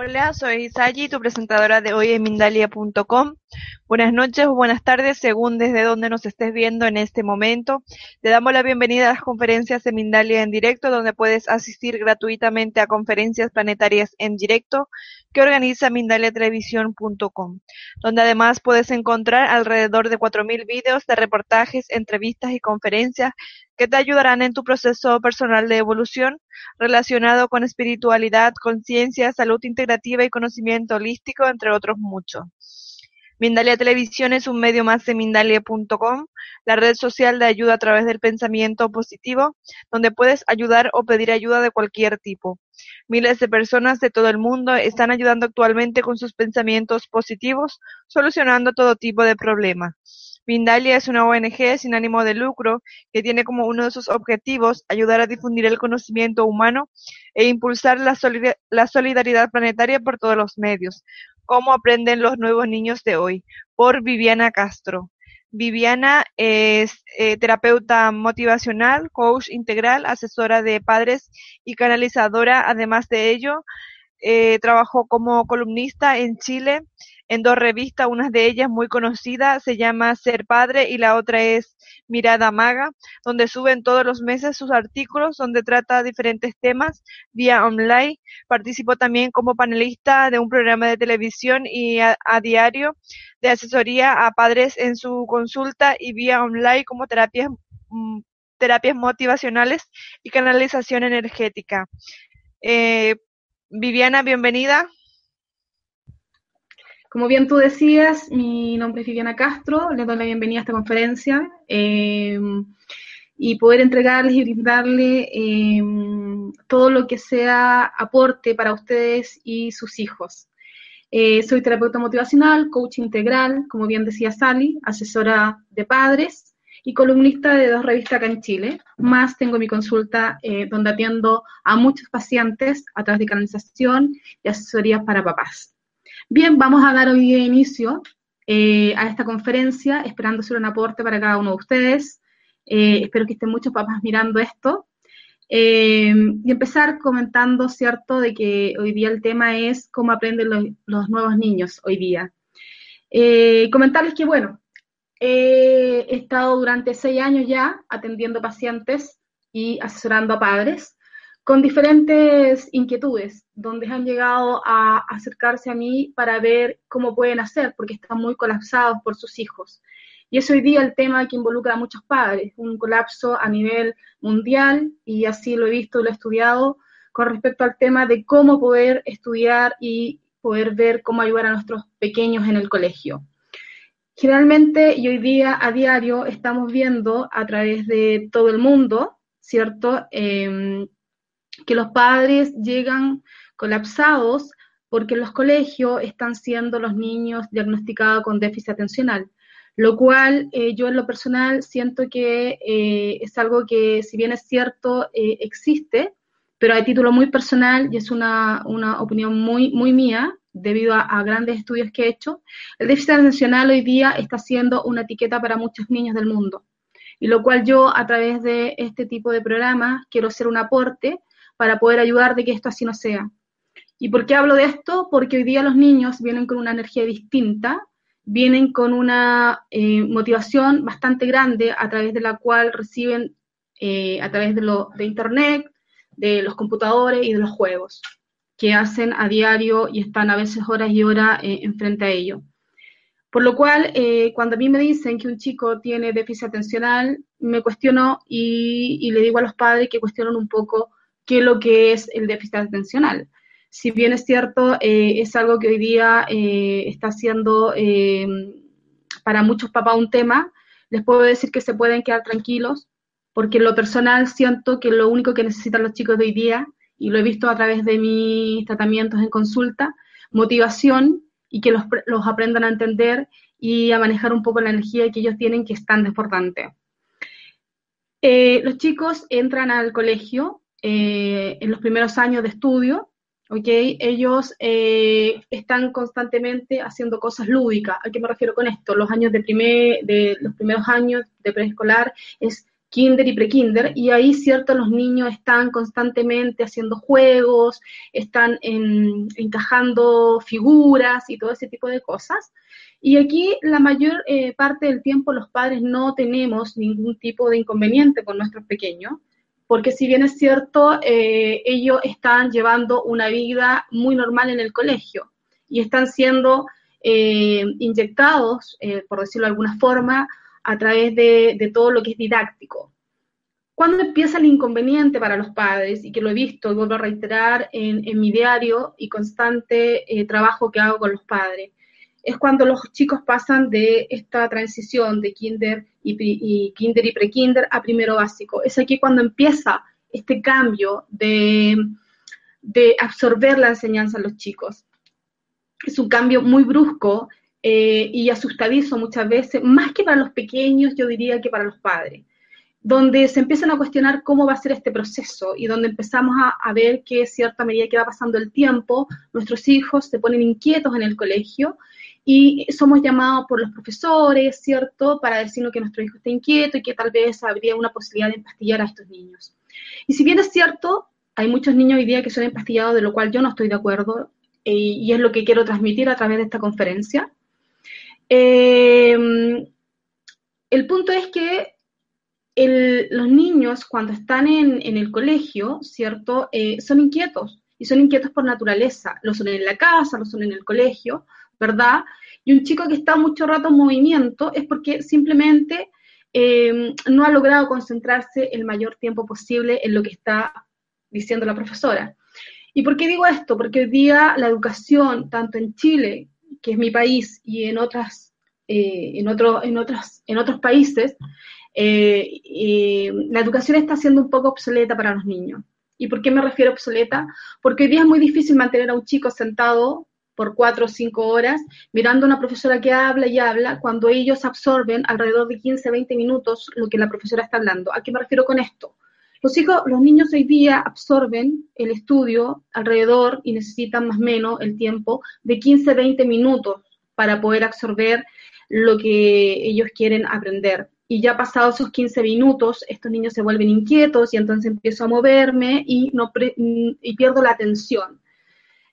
Hola, soy Sayi, tu presentadora de hoy en Mindalia.com. Buenas noches o buenas tardes, según desde donde nos estés viendo en este momento. Te damos la bienvenida a las conferencias de Mindalia en directo, donde puedes asistir gratuitamente a conferencias planetarias en directo que organiza mindaliatelevisión.com, donde además puedes encontrar alrededor de 4.000 vídeos de reportajes, entrevistas y conferencias que te ayudarán en tu proceso personal de evolución relacionado con espiritualidad, conciencia, salud integrativa y conocimiento holístico, entre otros muchos. Mindalia Televisión es un medio más de Mindalia.com, la red social de ayuda a través del pensamiento positivo, donde puedes ayudar o pedir ayuda de cualquier tipo. Miles de personas de todo el mundo están ayudando actualmente con sus pensamientos positivos, solucionando todo tipo de problemas. Mindalia es una ONG sin ánimo de lucro que tiene como uno de sus objetivos ayudar a difundir el conocimiento humano e impulsar la, solidaridad planetaria por todos los medios. ¿Cómo aprenden los nuevos niños de hoy? Por Viviana Castro. Viviana es eh, terapeuta motivacional, coach integral, asesora de padres y canalizadora. Además de ello, eh, trabajó como columnista en Chile en dos revistas, una de ellas muy conocida, se llama Ser Padre y la otra es Mirada Maga, donde suben todos los meses sus artículos donde trata diferentes temas vía online. Participó también como panelista de un programa de televisión y a, diario de asesoría a padres en su consulta y vía online como terapias, mm, terapias motivacionales y canalización energética. Eh, Viviana, bienvenida. Como bien tú decías, mi nombre es Viviana Castro, les doy la bienvenida a esta conferencia eh, y poder entregarles y brindarle eh, todo lo que sea aporte para ustedes y sus hijos. Eh, soy terapeuta motivacional, coach integral, como bien decía Sally, asesora de padres y columnista de dos revistas acá en Chile. Más tengo mi consulta donde atiendo a muchos pacientes a través de canalización y asesorías para papás. Bien, vamos a dar hoy inicio eh, a esta conferencia, esperando ser un aporte para cada uno de ustedes. Eh, espero que estén muchos papás mirando esto. Eh, y empezar comentando, ¿cierto?, de que hoy día el tema es cómo aprenden los, nuevos niños hoy día. comentarles que, bueno, he estado durante seis años ya atendiendo pacientes y asesorando a padres con diferentes inquietudes, donde han llegado a acercarse a mí para ver cómo pueden hacer, porque están muy colapsados por sus hijos. Y es hoy día el tema que involucra a muchos padres, un colapso a nivel mundial, y así lo he visto, lo he estudiado, con respecto al tema de cómo poder estudiar y poder ver cómo ayudar a nuestros pequeños en el colegio. Generalmente y hoy día a diario estamos viendo a través de todo el mundo, ¿cierto? Em, que los padres llegan colapsados porque en los colegios están siendo los niños diagnosticados con déficit atencional, lo cual eh, yo en lo personal siento que eh, es algo que si bien es cierto eh, existe, pero a título muy personal y es una, opinión muy, muy mía, debido a, grandes estudios que he hecho, el déficit atencional hoy día está siendo una etiqueta para muchos niños del mundo. Y lo cual yo a través de este tipo de programas quiero hacer un aporte para poder ayudar de que esto así no sea. ¿Y por qué hablo de esto? Porque hoy día los niños vienen con una energía distinta, vienen con una eh, motivación bastante grande a través de la cual reciben eh, a través de Internet, de los computadores y de los juegos que hacen a diario y están a veces horas y horas eh, enfrente a ello. Por lo cual, cuando a mí me dicen que un chico tiene déficit atencional, me cuestiono y, le digo a los padres que cuestionen un poco qué es lo que es el déficit atencional. Si bien es cierto, eh, es algo que hoy día eh, está siendo eh, para muchos papás un tema, les puedo decir que se pueden quedar tranquilos, porque en lo personal siento que lo único que necesitan los chicos de hoy día, y lo he visto a través de mis tratamientos en consulta, motivación y que los, los aprendan a entender y a manejar un poco la energía que ellos tienen que es tan desbordante. Eh, los chicos entran al colegio eh, en los primeros años de estudio, ¿ok? Ellos eh, están constantemente haciendo cosas lúdicas. ¿A qué me refiero con esto? Los años de, primer, de los primeros años de preescolar es kinder y prekinder, y ahí, cierto, los niños están constantemente haciendo juegos, están encajando figuras y todo ese tipo de cosas. Y aquí la mayor eh, parte del tiempo los padres no tenemos ningún tipo de inconveniente con nuestros pequeños, porque si bien es cierto, eh, ellos están llevando una vida muy normal en el colegio y están siendo eh, inyectados, por decirlo de alguna forma, a través de, todo lo que es didáctico. ¿Cuándo empieza el inconveniente para los padres? Y que lo he visto y vuelvo a reiterar en, mi diario y constante eh, trabajo que hago con los padres. Es cuando los chicos pasan de esta transición de kinder y, kinder y prekinder a primero básico. Es aquí cuando empieza este cambio de, de absorber la enseñanza a los chicos. Es un cambio muy brusco eh, y asustadizo muchas veces, más que para los pequeños, yo diría que para los padres, donde se empiezan a cuestionar cómo va a ser este proceso y donde empezamos a, ver que cierta medida que va pasando el tiempo, nuestros hijos se ponen inquietos en el colegio y somos llamados por los profesores, ¿cierto?, para decirnos que nuestro hijo está inquieto y que tal vez habría una posibilidad de empastillar a estos niños. Y si bien es cierto, hay muchos niños hoy día que son empastillados, de lo cual yo no estoy de acuerdo, eh, y es lo que quiero transmitir a través de esta conferencia. Em, el punto es que los niños cuando están en, el colegio, ¿cierto? Eh, son inquietos y son inquietos por naturaleza. Lo son en la casa, lo son en el colegio, ¿verdad? Y un chico que está mucho rato en movimiento es porque simplemente em, no ha logrado concentrarse el mayor tiempo posible en lo que está diciendo la profesora. ¿Y por qué digo esto? Porque hoy día la educación, tanto en Chile que es mi país, y en otras, eh, en, otro, en, otras, en otros países, eh, la educación está siendo un poco obsoleta para los niños. ¿Y por qué me refiero a obsoleta? Porque hoy día es muy difícil mantener a un chico sentado por cuatro o cinco horas mirando a una profesora que habla y habla cuando ellos absorben alrededor de 15, 20 minutos lo que la profesora está hablando. ¿A qué me refiero con esto? Los hijos, los niños hoy día absorben el estudio alrededor y necesitan más o menos el tiempo de 15, 20 minutos para poder absorber lo que ellos quieren aprender. Y ya pasados esos 15 minutos, estos niños se vuelven inquietos y entonces empiezo a moverme y, no y pierdo la atención.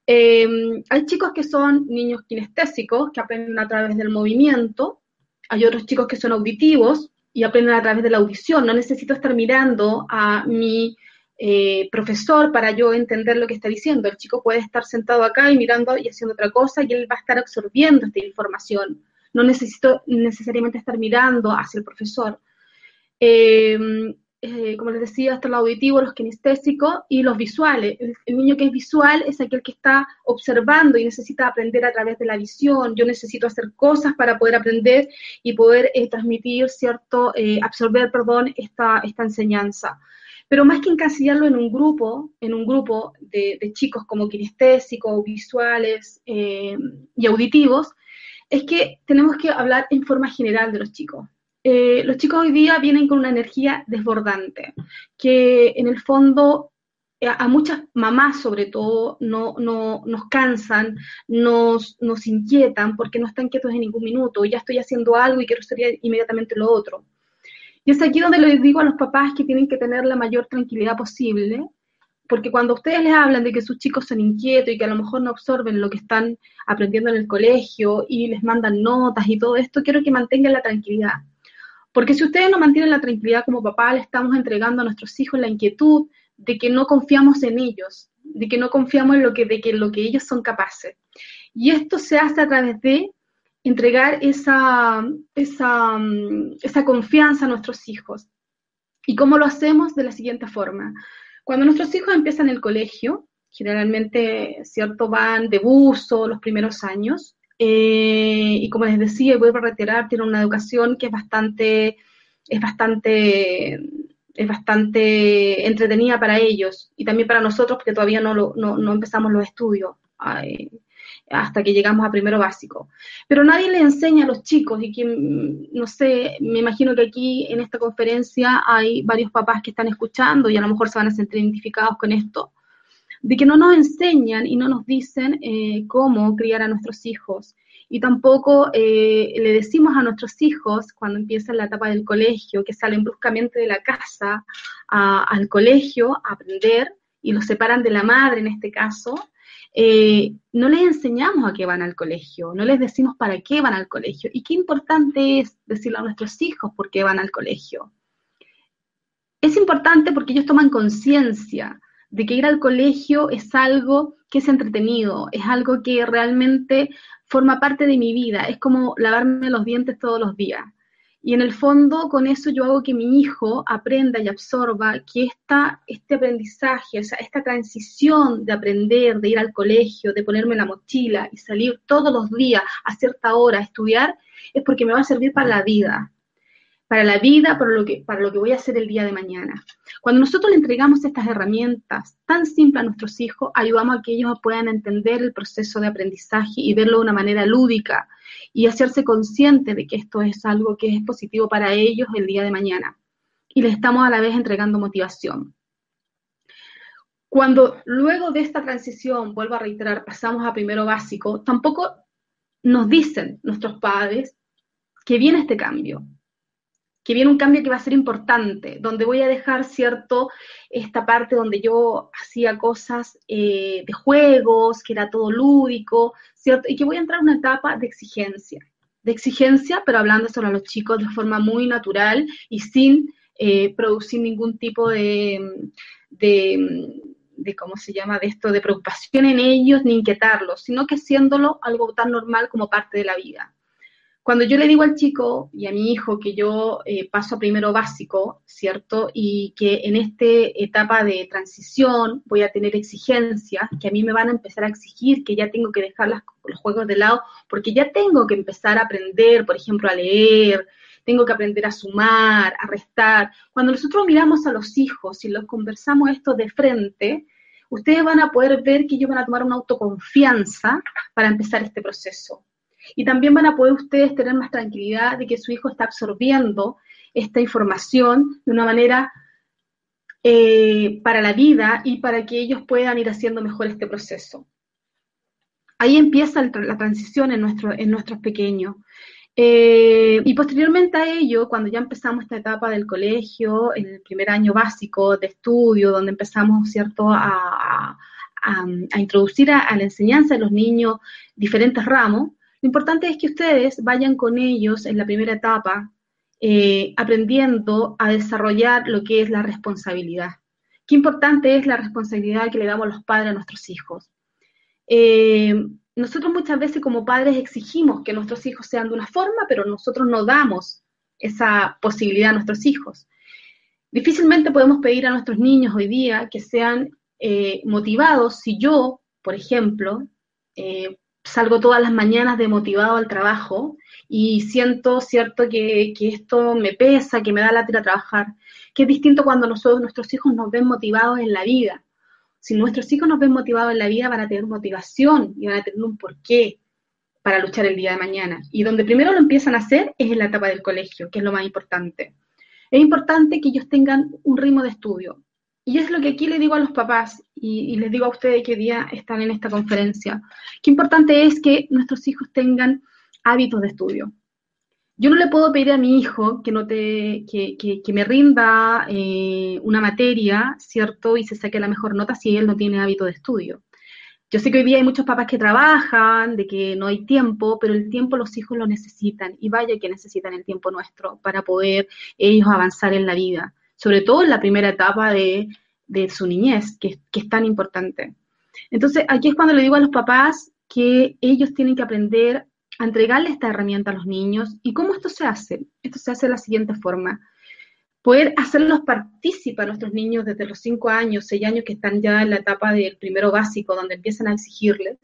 Em, hay chicos que son niños kinestésicos, que aprenden a través del movimiento. Hay otros chicos que son auditivos, y aprenden a través de la audición. No necesito estar mirando a mi eh, profesor para yo entender lo que está diciendo. El chico puede estar sentado acá y mirando y haciendo otra cosa y él va a estar absorbiendo esta información. No necesito necesariamente estar mirando hacia el profesor. Eh, eh, como les decía, hasta el auditivo, los kinestésicos y los visuales. El, niño que es visual es aquel que está observando y necesita aprender a través de la visión. Yo necesito hacer cosas para poder aprender y poder eh, transmitir, ¿cierto? Eh, absorber, perdón, esta, esta enseñanza. Pero más que encasillarlo en un grupo, en un grupo de, de chicos como kinestésicos, visuales y auditivos, es que tenemos que hablar en forma general de los chicos. Eh, los chicos hoy día vienen con una energía desbordante, que en el fondo eh, a muchas mamás sobre todo no, nos cansan, nos, nos inquietan porque no están quietos en ningún minuto, ya estoy haciendo algo y quiero hacer inmediatamente lo otro. Y es aquí donde les digo a los papás que tienen que tener la mayor tranquilidad posible, porque cuando ustedes les hablan de que sus chicos son inquietos y que a lo mejor no absorben lo que están aprendiendo en el colegio y les mandan notas y todo esto, quiero que mantengan la tranquilidad porque si ustedes no mantienen la tranquilidad como papá, le estamos entregando a nuestros hijos la inquietud de que no confiamos en ellos, de que no confiamos en lo que, de que lo que ellos son capaces. Y esto se hace a través de entregar esa, esa, esa confianza a nuestros hijos. ¿Y cómo lo hacemos? De la siguiente forma. Cuando nuestros hijos empiezan el colegio, generalmente, ¿cierto? Van de buzo los primeros años, eh, y como les decía, y vuelvo a reiterar, tiene una educación que es bastante, es bastante, es bastante entretenida para ellos y también para nosotros porque todavía no, no, no empezamos los estudios. hasta que llegamos a primero básico. Pero nadie le enseña a los chicos y que, mm, no sé, me imagino que aquí en esta conferencia hay varios papás que están escuchando y a lo mejor se van a sentir identificados con esto, de que no nos enseñan y no nos dicen eh, cómo criar a nuestros hijos. Y tampoco eh, le decimos a nuestros hijos cuando empiezan la etapa del colegio, que salen bruscamente de la casa al colegio a aprender y los separan de la madre en este caso, eh, no les enseñamos a qué van al colegio, no les decimos para qué van al colegio y qué importante es decirle a nuestros hijos por qué van al colegio. Es importante porque ellos toman conciencia de que ir al colegio es algo que es entretenido, es algo que realmente forma parte de mi vida, es como lavarme los dientes todos los días. Y en el fondo, con eso yo hago que mi hijo aprenda y absorba que esta, este aprendizaje, o sea, esta transición de aprender, de ir al colegio, de ponerme la mochila y salir todos los días a cierta hora a estudiar, es porque me va a servir para la vida para la vida, para lo, que, voy a hacer el día de mañana. Cuando nosotros le entregamos estas herramientas tan simples a nuestros hijos, ayudamos a que ellos puedan entender el proceso de aprendizaje y verlo de una manera lúdica y hacerse consciente de que esto es algo que es positivo para ellos el día de mañana. Y le estamos a la vez entregando motivación. Cuando luego de esta transición, vuelvo a reiterar, pasamos a primero básico, tampoco nos dicen nuestros padres que viene este cambio, que viene un cambio que va a ser importante, donde voy a dejar, ¿cierto?, esta parte donde yo hacía cosas eh, de juegos, que era todo lúdico, ¿cierto? Y que voy a entrar en una etapa de exigencia, de exigencia, pero hablando sobre los chicos de forma muy natural y sin eh, producir ningún tipo de, de, de, ¿cómo se llama?, de esto, de preocupación en ellos, ni inquietarlos, sino que haciéndolo algo tan normal como parte de la vida. Cuando yo le digo al chico y a mi hijo que yo eh, paso a primero básico, ¿cierto? Y que en esta etapa de transición voy a tener exigencias, que a mí me van a empezar a exigir que ya tengo que dejar los juegos de lado, porque ya tengo que empezar a aprender, por ejemplo, a leer, tengo que aprender a sumar, a restar. Cuando nosotros miramos a los hijos y los conversamos esto de frente, ustedes van a poder ver que ellos van a tomar una autoconfianza para empezar este proceso. Y también van a poder ustedes tener más tranquilidad de que su hijo está absorbiendo esta información de una manera eh, para la vida y para que ellos puedan ir haciendo mejor este proceso. Ahí empieza la transición en, en nuestros pequeños. Eh, y posteriormente a ello, cuando ya empezamos esta etapa del colegio, en el primer año básico de estudio, donde empezamos, ¿cierto?, a, introducir a, la enseñanza de los niños diferentes ramos, lo importante es que ustedes vayan con ellos en la primera etapa eh, aprendiendo a desarrollar lo que es la responsabilidad. Qué importante es la responsabilidad que le damos los padres a nuestros hijos. Eh, nosotros muchas veces como padres exigimos que nuestros hijos sean de una forma, pero nosotros no damos esa posibilidad a nuestros hijos. Difícilmente podemos pedir a nuestros niños hoy día que sean eh, motivados si yo, por ejemplo, salgo todas las mañanas demotivado al trabajo y siento, cierto, que, esto me pesa, que me da la trabajar, que es distinto cuando nosotros, nuestros hijos nos ven motivados en la vida. Si nuestros hijos nos ven motivados en la vida, van a tener motivación y van a tener un porqué para luchar el día de mañana. Y donde primero lo empiezan a hacer es en la etapa del colegio, que es lo más importante. Es importante que ellos tengan un ritmo de estudio. Y es lo que aquí le digo a los papás y, les digo a ustedes que día están en esta conferencia. Qué importante es que nuestros hijos tengan hábitos de estudio. Yo no le puedo pedir a mi hijo que, no te, que, que, me rinda eh, una materia, ¿cierto? Y se saque la mejor nota si él no tiene hábito de estudio. Yo sé que hoy día hay muchos papás que trabajan, de que no hay tiempo, pero el tiempo los hijos lo necesitan y vaya que necesitan el tiempo nuestro para poder ellos avanzar en la vida sobre todo en la primera etapa de, su niñez, que, es tan importante. Entonces, aquí es cuando le digo a los papás que ellos tienen que aprender a entregarle esta herramienta a los niños. ¿Y cómo esto se hace? Esto se hace de la siguiente forma. Poder hacerlos partícipes a nuestros niños desde los 5 años, 6 años que están ya en la etapa del primero básico, donde empiezan a exigirles,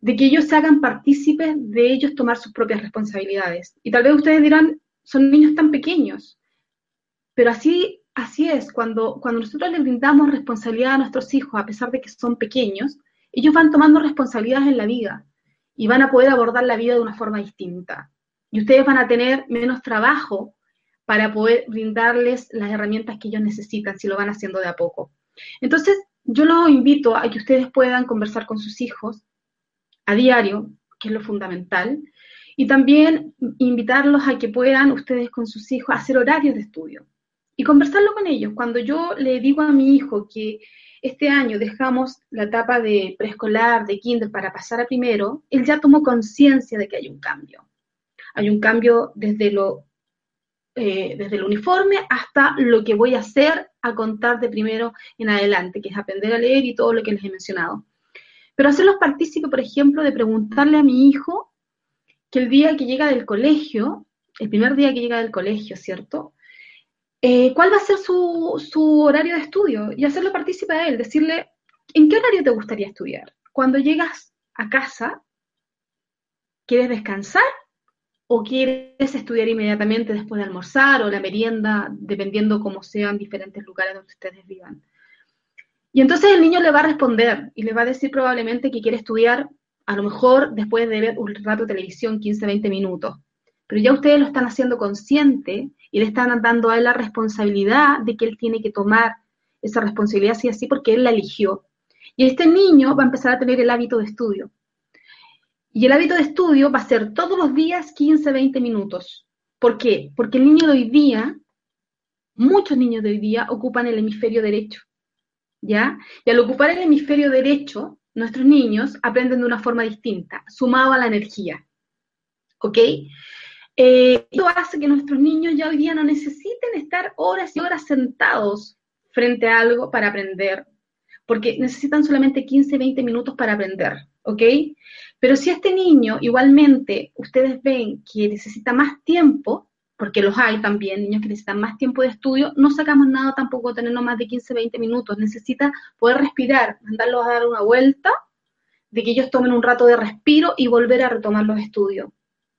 de que ellos se hagan partícipes de ellos tomar sus propias responsabilidades. Y tal vez ustedes dirán, son niños tan pequeños. Pero así, así es, cuando, cuando nosotros le brindamos responsabilidad a nuestros hijos, a pesar de que son pequeños, ellos van tomando responsabilidades en la vida y van a poder abordar la vida de una forma distinta. Y ustedes van a tener menos trabajo para poder brindarles las herramientas que ellos necesitan si lo van haciendo de a poco. Entonces, yo los invito a que ustedes puedan conversar con sus hijos a diario, que es lo fundamental, y también invitarlos a que puedan ustedes con sus hijos hacer horarios de estudio y conversarlo con ellos. Cuando yo le digo a mi hijo que este año dejamos la etapa de preescolar, de kinder, para pasar a primero, él ya tomó conciencia de que hay un cambio. Hay un cambio desde lo eh, desde el uniforme hasta lo que voy a hacer a contar de primero en adelante, que es aprender a leer y todo lo que les he mencionado. Pero hacerlos partícipes, por ejemplo, de preguntarle a mi hijo que el día que llega del colegio, el primer día que llega del colegio, ¿cierto? Eh, ¿Cuál va a ser su, su horario de estudio? Y hacerlo partícipe a él, decirle, ¿en qué horario te gustaría estudiar? Cuando llegas a casa, ¿quieres descansar o quieres estudiar inmediatamente después de almorzar o la merienda, dependiendo cómo sean diferentes lugares donde ustedes vivan. Y entonces el niño le va a responder y le va a decir probablemente que quiere estudiar a lo mejor después de ver un rato de televisión, 15, 20 minutos. Pero ya ustedes lo están haciendo consciente y le están dando a él la responsabilidad de que él tiene que tomar esa responsabilidad así así porque él la eligió. Y este niño va a empezar a tener el hábito de estudio. Y el hábito de estudio va a ser todos los días 15, 20 minutos. ¿Por qué? Porque el niño de hoy día, muchos niños de hoy día ocupan el hemisferio derecho. ¿Ya? Y al ocupar el hemisferio derecho, nuestros niños aprenden de una forma distinta, sumado a la energía. ¿Ok? Eh, esto hace que nuestros niños ya hoy día no necesiten estar horas y horas sentados frente a algo para aprender, porque necesitan solamente 15, 20 minutos para aprender, ¿ok? Pero si este niño igualmente ustedes ven que necesita más tiempo, porque los hay también, niños que necesitan más tiempo de estudio, no sacamos nada tampoco tenernos más de 15, 20 minutos. Necesita poder respirar, mandarlos a dar una vuelta, de que ellos tomen un rato de respiro y volver a retomar los estudios.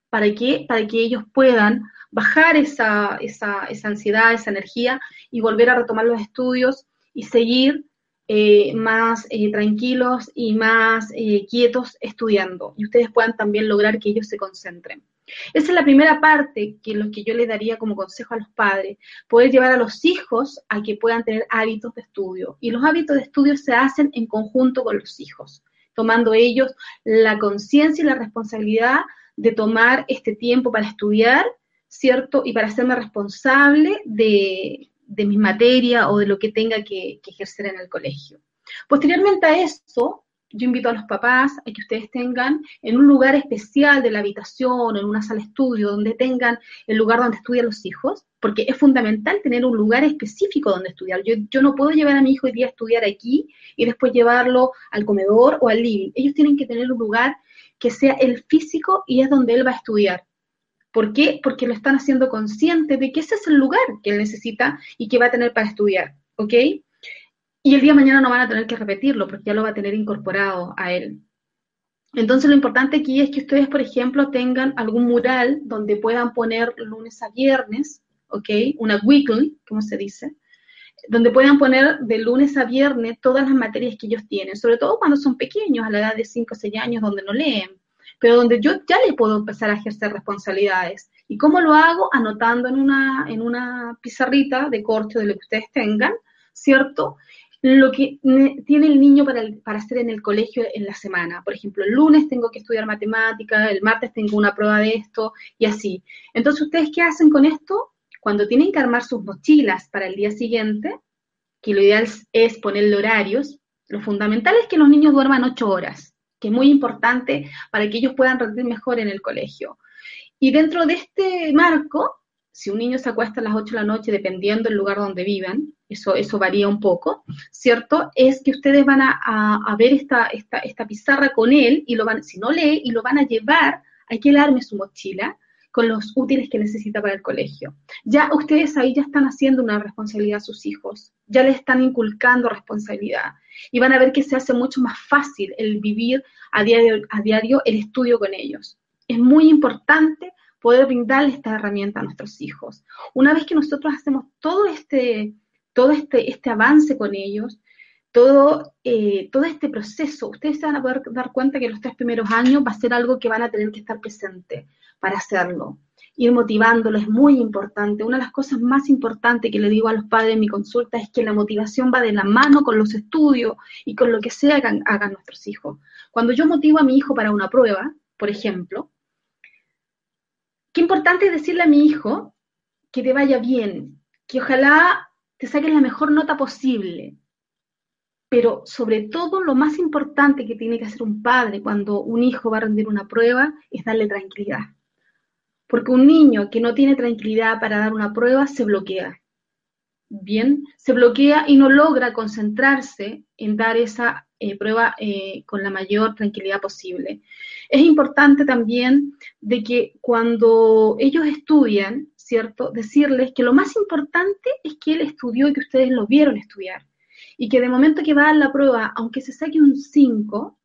¿Para qué? Para que ellos puedan bajar esa, esa, esa ansiedad, esa energía y volver a retomar los estudios y seguir eh, más eh, tranquilos y más eh, quietos estudiando y ustedes puedan también lograr que ellos se concentren. Esa es la primera parte que lo que yo les daría como consejo a los padres, poder llevar a los hijos a que puedan tener hábitos de estudio. Y los hábitos de estudio se hacen en conjunto con los hijos, tomando ellos la conciencia y la responsabilidad de tomar este tiempo para estudiar, ¿cierto? Y para hacerme responsable de, de mi materia o de lo que tenga que, ejercer en el colegio. Posteriormente a eso, yo invito a los papás a que ustedes tengan en un lugar especial de la habitación, en una sala de estudio, donde tengan el lugar donde estudian los hijos, porque es fundamental tener un lugar específico donde estudiar. Yo, no puedo llevar a mi hijo hoy día a estudiar aquí y después llevarlo al comedor o al living. Ellos tienen que tener un lugar que sea el físico y es donde él va a estudiar. ¿Por qué? Porque lo están haciendo consciente de que ese es el lugar que él necesita y que va a tener para estudiar, ¿ok? Y el día de mañana no van a tener que repetirlo porque ya lo va a tener incorporado a él. Entonces lo importante aquí es que ustedes, por ejemplo, tengan algún mural donde puedan poner lunes a viernes, ¿ok? Una weekly, como se dice, donde puedan poner de lunes a viernes todas las materias que ellos tienen, sobre todo cuando son pequeños, a la edad de 5 o 6 años, donde no leen pero donde yo ya le puedo empezar a ejercer responsabilidades. ¿Y cómo lo hago? Anotando en una, en una pizarrita de corte de lo que ustedes tengan, ¿cierto? Lo que tiene el niño para, para hacer en el colegio en la semana. Por ejemplo, el lunes tengo que estudiar matemática, el martes tengo una prueba de esto y así. Entonces, ¿ustedes qué hacen con esto? Cuando tienen que armar sus mochilas para el día siguiente, que lo ideal es ponerle horarios, lo fundamental es que los niños duerman ocho horas que es muy importante para que ellos puedan rendir mejor en el colegio. Y dentro de este marco, si un niño se acuesta a las 8 de la noche, dependiendo del lugar donde vivan, eso, eso varía un poco, ¿cierto? Es que ustedes van a, ver esta, esta, pizarra con él y lo van, si no lee, y lo van a llevar, hay que darme su mochila con los útiles que necesita para el colegio. Ya ustedes ahí ya están haciendo una responsabilidad a sus hijos, ya les están inculcando responsabilidad y van a ver que se hace mucho más fácil el vivir a diario, a diario el estudio con ellos. Es muy importante poder brindarle esta herramienta a nuestros hijos. Una vez que nosotros hacemos todo este, todo este, este avance con ellos, todo, eh, todo este proceso, ustedes se van a poder dar cuenta que los tres primeros años va a ser algo que van a tener que estar presente para hacerlo. Ir motivándolo es muy importante. Una de las cosas más importantes que le digo a los padres en mi consulta es que la motivación va de la mano con los estudios y con lo que sea que hagan nuestros hijos. Cuando yo motivo a mi hijo para una prueba, por ejemplo, qué importante es decirle a mi hijo que te vaya bien, que ojalá te saques la mejor nota posible, pero sobre todo lo más importante que tiene que hacer un padre cuando un hijo va a rendir una prueba es darle tranquilidad. Porque un niño que no tiene tranquilidad para dar una prueba se bloquea. Bien, se bloquea y no logra concentrarse en dar esa eh, prueba eh, con la mayor tranquilidad posible. Es importante también de que cuando ellos estudian, ¿cierto? Decirles que lo más importante es que él estudió y que ustedes lo vieron estudiar y que de momento que va a la prueba, aunque se saque un 5,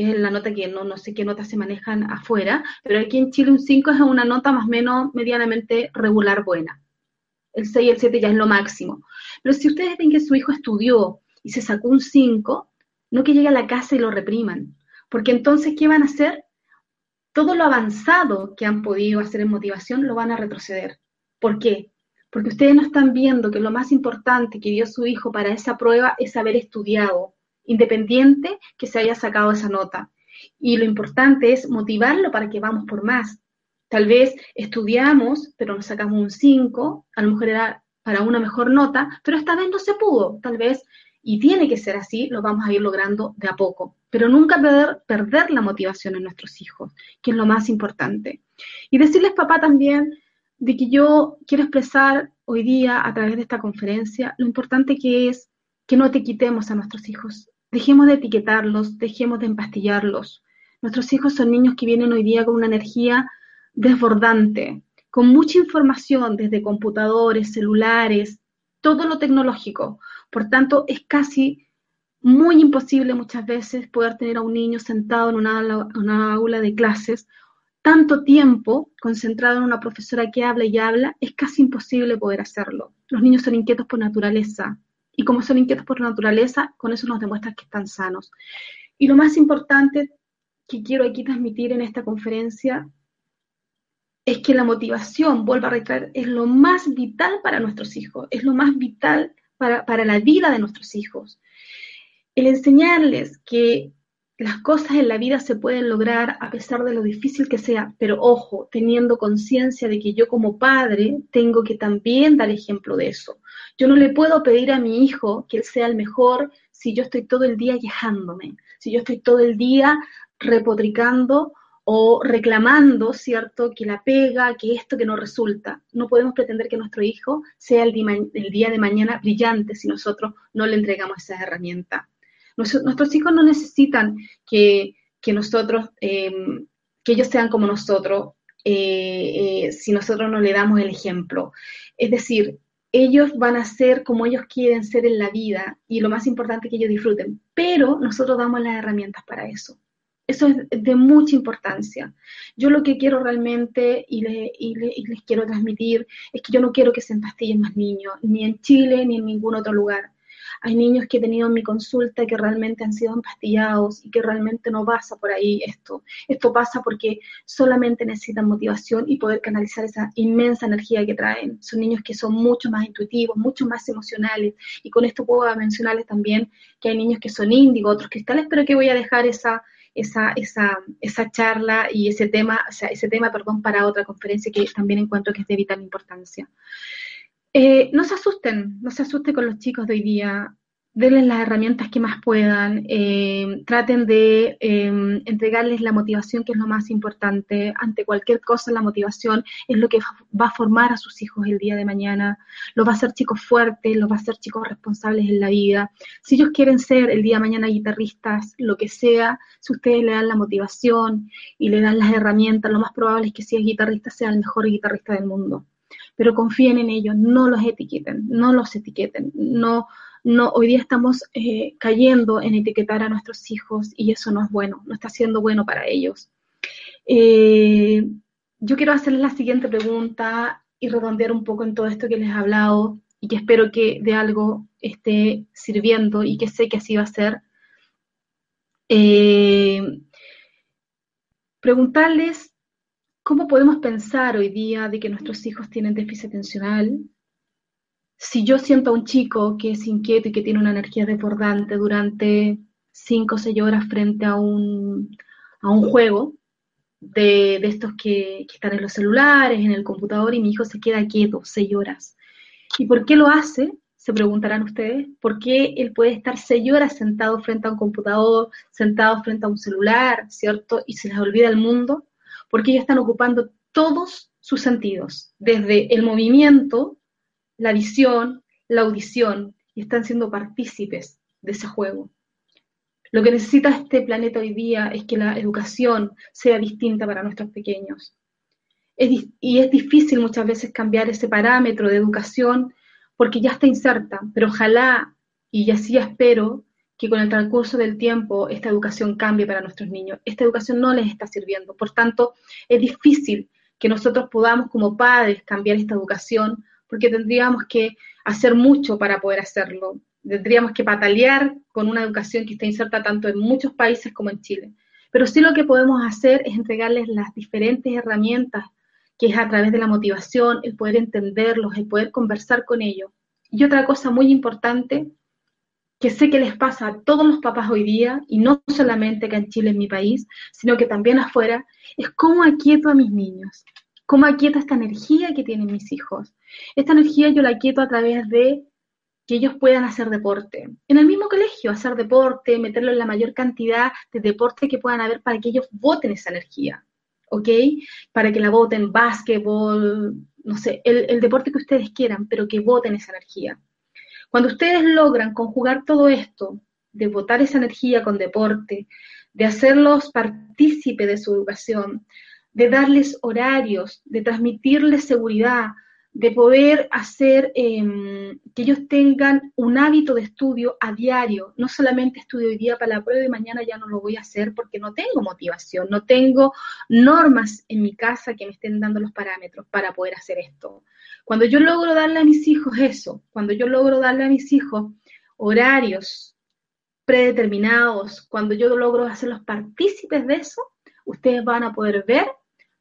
que es la nota que no, no sé qué notas se manejan afuera, pero aquí en Chile un 5 es una nota más o menos medianamente regular buena. El 6 y el 7 ya es lo máximo. Pero si ustedes ven que su hijo estudió y se sacó un 5, no que llegue a la casa y lo repriman, porque entonces, ¿qué van a hacer? Todo lo avanzado que han podido hacer en motivación lo van a retroceder. ¿Por qué? porque ustedes no están viendo que lo más importante que dio su hijo para esa prueba es haber estudiado, independiente que se haya sacado esa nota. Y lo importante es motivarlo para que vamos por más. Tal vez estudiamos, pero nos sacamos un 5, a lo mejor era para una mejor nota, pero esta vez no se pudo. Tal vez, y tiene que ser así, lo vamos a ir logrando de a poco. Pero nunca perder, perder la motivación en nuestros hijos, que es lo más importante. Y decirles, papá, también, de que yo quiero expresar hoy día a través de esta conferencia lo importante que es que no etiquetemos a nuestros hijos. Dejemos de etiquetarlos, dejemos de empastillarlos. Nuestros hijos son niños que vienen hoy día con una energía desbordante, con mucha información desde computadores, celulares, todo lo tecnológico. Por tanto, es casi muy imposible muchas veces poder tener a un niño sentado en una, una aula de clases tanto tiempo concentrado en una profesora que habla y habla, es casi imposible poder hacerlo. Los niños son inquietos por naturaleza y como son inquietos por naturaleza, con eso nos demuestran que están sanos. Y lo más importante que quiero aquí transmitir en esta conferencia es que la motivación, vuelvo a reiterar, es lo más vital para nuestros hijos, es lo más vital para, para la vida de nuestros hijos. El enseñarles que las cosas en la vida se pueden lograr a pesar de lo difícil que sea, pero ojo, teniendo conciencia de que yo como padre tengo que también dar ejemplo de eso. Yo no le puedo pedir a mi hijo que él sea el mejor si yo estoy todo el día quejándome, si yo estoy todo el día repotricando o reclamando, ¿cierto?, que la pega, que esto que no resulta. No podemos pretender que nuestro hijo sea el, día de mañana brillante si nosotros no le entregamos esa herramienta nuestros hijos no necesitan que, nosotros, em, que ellos sean como nosotros, eh, eh, si nosotros no le damos el ejemplo. Es decir, ellos van a ser como ellos quieren ser en la vida y lo más importante que ellos disfruten, pero nosotros damos las herramientas para eso. Eso es de mucha importancia. Yo lo que quiero realmente y, y les quiero transmitir es que yo no quiero que se empastillen más niños, ni en Chile ni en ningún otro lugar. Hay niños que he tenido en mi consulta que realmente han sido empastillados y que realmente no pasa por ahí esto. Esto pasa porque solamente necesitan motivación y poder canalizar esa inmensa energía que traen. Son niños que son mucho más intuitivos, mucho más emocionales. Y con esto puedo mencionarles también que hay niños que son índigo, otros cristales, pero que voy a dejar esa, esa, esa, esa charla y ese tema, o sea, ese tema, perdón, para otra conferencia que también encuentro que es de vital importancia. Eh, no se asusten, no se asusten con los chicos de hoy día. Denles las herramientas que más puedan. Eh, traten de em, entregarles la motivación, que es lo más importante. Ante cualquier cosa, la motivación es lo que va a formar a sus hijos el día de mañana. Los va a hacer chicos fuertes, los va a hacer chicos responsables en la vida. Si ellos quieren ser el día de mañana guitarristas, lo que sea, si ustedes le dan la motivación y le dan las herramientas, lo más probable es que si es guitarrista sea el mejor guitarrista del mundo pero confíen en ellos, no los etiqueten, no los etiqueten, no, no, hoy día estamos eh, cayendo en etiquetar a nuestros hijos y eso no es bueno, no está siendo bueno para ellos. Eh, yo quiero hacerles la siguiente pregunta y redondear un poco en todo esto que les he hablado. y que espero que de algo esté sirviendo y que sé que así va a ser. Eh, preguntarles cómo podemos pensar hoy día de que nuestros hijos tienen déficit atencional. Si yo siento a un chico que es inquieto y que tiene una energía desbordante durante cinco o seis horas frente a un, a un juego, de, estos que, que, están en los celulares, en el computador, y mi hijo se queda quieto seis horas. ¿Y por qué lo hace? Se preguntarán ustedes. ¿Por qué él puede estar seis horas sentado frente a un computador, sentado frente a un celular, ¿cierto? Y se les olvida el mundo. Porque ellos están ocupando todos sus sentidos, desde el movimiento, la visión, la audición, y están siendo partícipes de ese juego. Lo que necesita este planeta hoy día es que la educación sea distinta para nuestros pequeños. y es difícil muchas veces cambiar ese parámetro de educación porque ya está inserta, pero ojalá, y así espero, que con el transcurso del tiempo esta educación cambie para nuestros niños. Esta educación no les está sirviendo. Por tanto, es difícil que nosotros podamos como padres cambiar esta educación porque tendríamos que hacer mucho para poder hacerlo tendríamos que patalear con una educación que está inserta tanto en muchos países como en Chile. Pero sí lo que podemos hacer es entregarles las diferentes herramientas, que es a través de la motivación, el poder entenderlos, el poder conversar con ellos. Y otra cosa muy importante, que sé que les pasa a todos los papás hoy día, y no solamente acá en Chile, en mi país, sino que también afuera, es cómo aquieto a mis niños, cómo aquieto esta energía que tienen mis hijos. Esta energía yo la aquieto a través de que ellos puedan hacer deporte. En el mismo colegio, hacer deporte, meterlo en la mayor cantidad de deporte que puedan haber para que ellos voten esa energía, ¿ok? Para que la voten básquetbol, no sé, el, el deporte que ustedes quieran, pero que voten esa energía. Cuando ustedes logran conjugar todo esto, de votar esa energía con deporte, de hacerlos partícipe de su educación, de darles horarios, de transmitirles seguridad, de poder hacer em, que ellos tengan un hábito de estudio a diario, no solamente estudio hoy día para la prueba y mañana ya no lo voy a hacer porque no tengo motivación, no tengo normas en mi casa que me estén dando los parámetros para poder hacer esto. Cuando yo logro darle a mis hijos eso, cuando yo logro darle a mis hijos horarios predeterminados, cuando yo logro hacerlos partícipes de eso, ustedes van a poder ver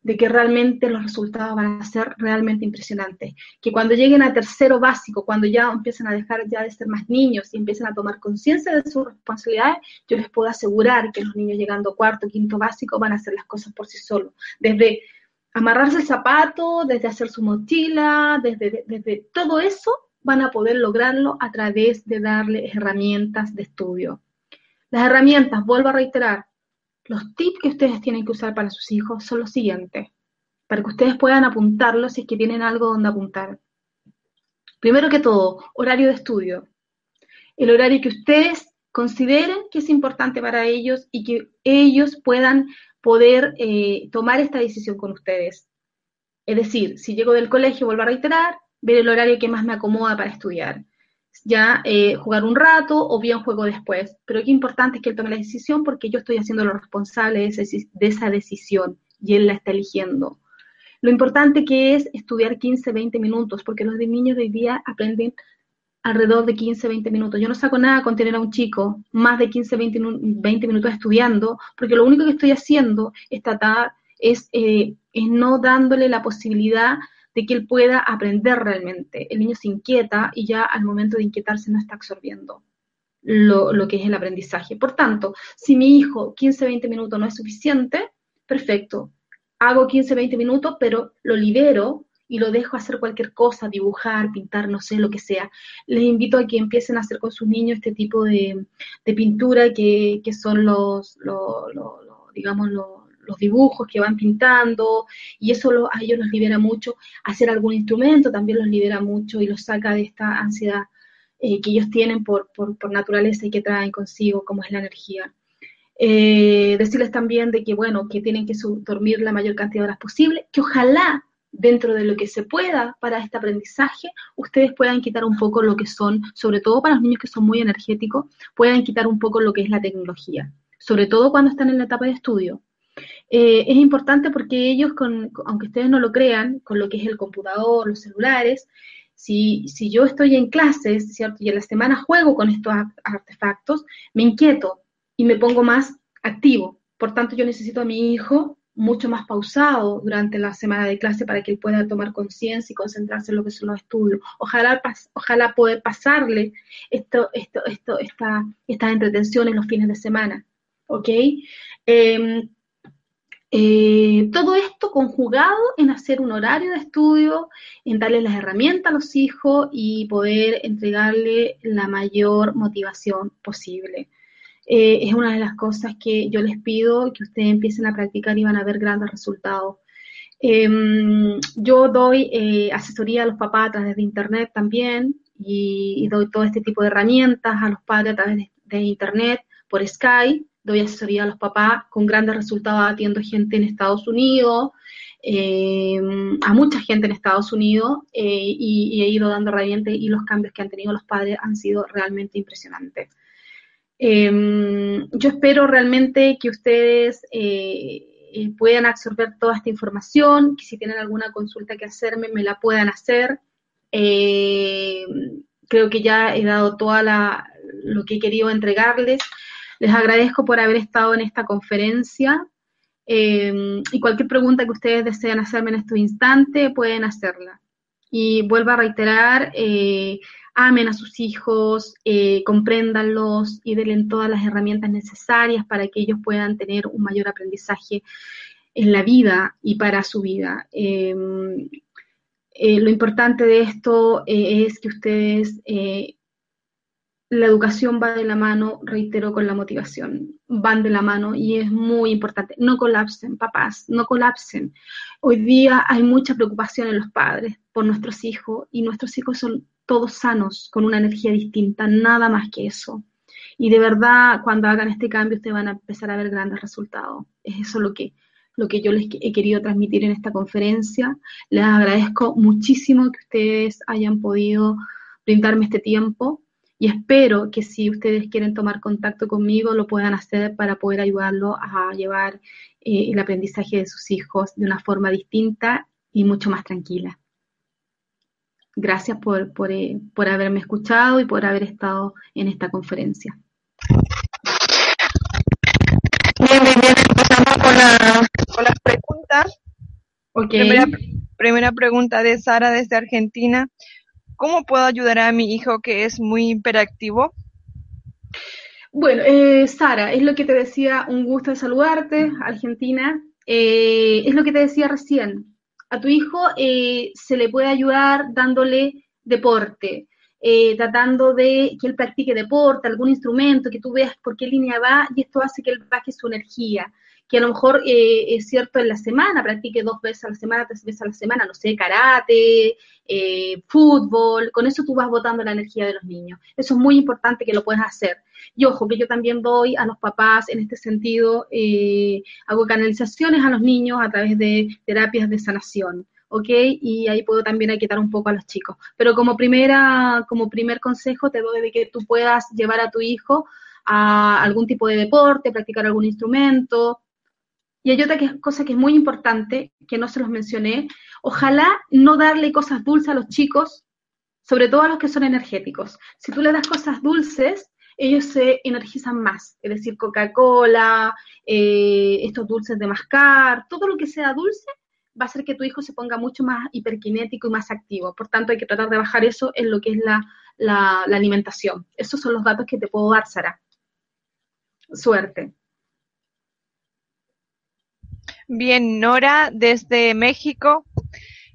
de que realmente los resultados van a ser realmente impresionantes. Que cuando lleguen a tercero básico, cuando ya empiecen a dejar ya de ser más niños y empiecen a tomar conciencia de sus responsabilidades, yo les puedo asegurar que los niños llegando a cuarto, quinto básico van a hacer las cosas por sí solos. Desde amarrarse el zapato, desde hacer su mochila, desde, desde todo eso, van a poder lograrlo a través de darles herramientas de estudio. Las herramientas, vuelvo a reiterar, los tips que ustedes tienen que usar para sus hijos son los siguientes, para que ustedes puedan apuntarlos si es que tienen algo donde apuntar. Primero que todo, horario de estudio. El horario que ustedes consideren que es importante para ellos y que ellos puedan poder eh, tomar esta decisión con ustedes. Es decir, si llego del colegio, vuelvo a reiterar, ver el horario que más me acomoda para estudiar ya eh, jugar un rato o bien juego después. Pero qué importante es que él tome la decisión porque yo estoy haciendo lo responsable de, de esa decisión y él la está eligiendo. Lo importante que es estudiar 15, 20 minutos, porque los niños de hoy día aprenden alrededor de 15, 20 minutos. Yo no saco nada con tener a un chico más de 15, 20, 20 minutos estudiando, porque lo único que estoy haciendo es tratar, es, eh, es no dándole la posibilidad de que él pueda aprender realmente. El niño se inquieta y ya al momento de inquietarse no está absorbiendo lo, que es el aprendizaje. Por tanto, si mi hijo 15, 20 minutos no es suficiente, perfecto. Hago 15, 20 minutos, pero lo libero y lo dejo hacer cualquier cosa, dibujar, pintar, no sé, lo que sea. Les invito a que empiecen a hacer con sus niños este tipo de, pintura que, son los, digamos, los los dibujos que van pintando, y eso a ellos los libera mucho. Hacer algún instrumento también los libera mucho y los saca de esta ansiedad eh, que ellos tienen por, naturaleza y que traen consigo, como es la energía. Eh, decirles también de que, bueno, que tienen que dormir la mayor cantidad de horas posible, que ojalá dentro de lo que se pueda para este aprendizaje, ustedes puedan quitar un poco lo que son, sobre todo para los niños que son muy energéticos, puedan quitar un poco lo que es la tecnología, sobre todo cuando están en la etapa de estudio. Eh, es importante porque ellos, con, aunque ustedes no lo crean, con lo que es el computador, los celulares, Si, si yo estoy en clases, ¿cierto? Y en la semana juego con estos artefactos, me inquieto y me pongo más activo. Por tanto, yo necesito a mi hijo mucho más pausado durante la semana de clase para que él pueda tomar conciencia y concentrarse en lo que son los estudios. Ojalá, ojalá poder pasarle esto, esto, esto, esta, estas entretenciones los fines de semana. ¿Ok? Em, eh, todo esto conjugado en hacer un horario de estudio, en darle las herramientas a los hijos y poder entregarle la mayor motivación posible. Eh, es una de las cosas que yo les pido que ustedes empiecen a practicar y van a ver grandes resultados. Em, yo doy eh, asesoría a los papás a través de Internet también y, doy todo este tipo de herramientas a los padres a través de, Internet, por Skype. Doy asesoría a los papás con grandes resultados atiendo gente en Estados Unidos, em, a mucha gente en Estados Unidos eh, y, he ido dando herramientas y los cambios que han tenido los padres han sido realmente impresionantes. Em, yo espero realmente que ustedes eh, eh, puedan absorber toda esta información, que si tienen alguna consulta que hacerme, me la puedan hacer. Creo que ya he dado toda la, lo que he querido entregarles. Les agradezco por haber estado en esta conferencia. Em, y cualquier pregunta que ustedes deseen hacerme en este instante, pueden hacerla. Y vuelvo a reiterar, eh, amen a sus hijos, eh, compréndanlos y denle todas las herramientas necesarias para que ellos puedan tener un mayor aprendizaje en la vida y para su vida. Eh, lo importante de esto eh, es que ustedes, la educación va de la mano, reitero, con la motivación, van de la mano y es muy importante. No colapsen, papás, no colapsen. Hoy día hay mucha preocupación en los padres por nuestros hijos y nuestros hijos son todos sanos, con una energía distinta, nada más que eso. Y de verdad, cuando hagan este cambio, ustedes van a empezar a ver grandes resultados. Es eso lo que, lo que yo les he querido transmitir en esta conferencia. Les agradezco muchísimo que ustedes hayan podido brindarme este tiempo y espero que si ustedes quieren tomar contacto conmigo, lo puedan hacer para poder ayudarlo a llevar eh, el aprendizaje de sus hijos de una forma distinta y mucho más tranquila. Gracias por, eh, por, haberme escuchado y por haber estado en esta conferencia. Bien, bien, bien. Empezamos con, la, con las preguntas. Primera, primera pregunta de Sara desde Argentina. ¿Cómo puedo ayudar a mi hijo que es muy hiperactivo? Bueno, eh, Sara, es lo que te decía, un gusto saludarte, Argentina. Eh, es lo que te decía recién a tu hijo eh, se le puede ayudar dándole deporte, eh, tratando de que él practique deporte, algún instrumento, que tú veas por qué línea va y esto hace que él baje su energía. Que a lo mejor eh, es cierto en la semana, practique dos veces a la semana, tres veces a la semana, no sé, karate, fútbol, con eso tú vas botando la energía de los niños. Eso es muy importante que lo puedas hacer. Y ojo, que yo también doy a los papás en este sentido, eh, hago canalizaciones a los niños a través de terapias de sanación. ¿Ok? Y ahí puedo también quitar un poco a los chicos. Pero como primera, como primer consejo te doy de que tú puedas llevar a tu hijo a algún tipo de deporte, practicar algún instrumento. Y hay otra cosa que es muy importante, que no se los mencioné, ojalá no darle cosas dulces a los chicos, sobre todo a los que son energéticos. Si tú le das cosas dulces, ellos se energizan más, es decir, Coca-Cola, eh, estos dulces de mascar, todo lo que sea dulce va a hacer que tu hijo se ponga mucho más hiperkinético y más activo. Por tanto, hay que tratar de bajar eso en lo que es la, la alimentación. Esos son los datos que te puedo dar, Sara. Suerte. Bien, Nora, desde México.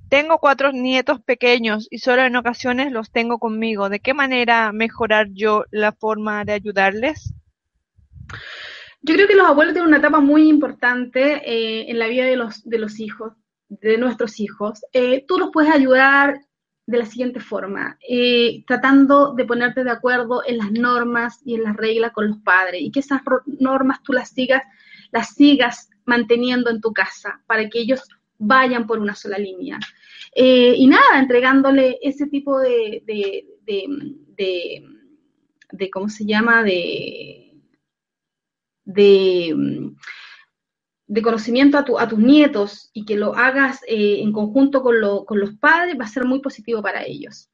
Tengo cuatro nietos pequeños y solo en ocasiones los tengo conmigo. ¿De qué manera mejorar yo la forma de ayudarles? Yo creo que los abuelos tienen una etapa muy importante eh, en la vida de los, de los hijos, de nuestros hijos. Eh, tú los puedes ayudar de la siguiente forma, eh, tratando de ponerte de acuerdo en las normas y en las reglas con los padres y que esas normas tú las sigas, las sigas manteniendo en tu casa para que ellos vayan por una sola línea. Eh, y nada, entregándole ese tipo de, de, ¿cómo se llama? De, de, de conocimiento a, tu, a tus nietos y que lo hagas eh, en conjunto con, lo, con, los padres va a ser muy positivo para ellos.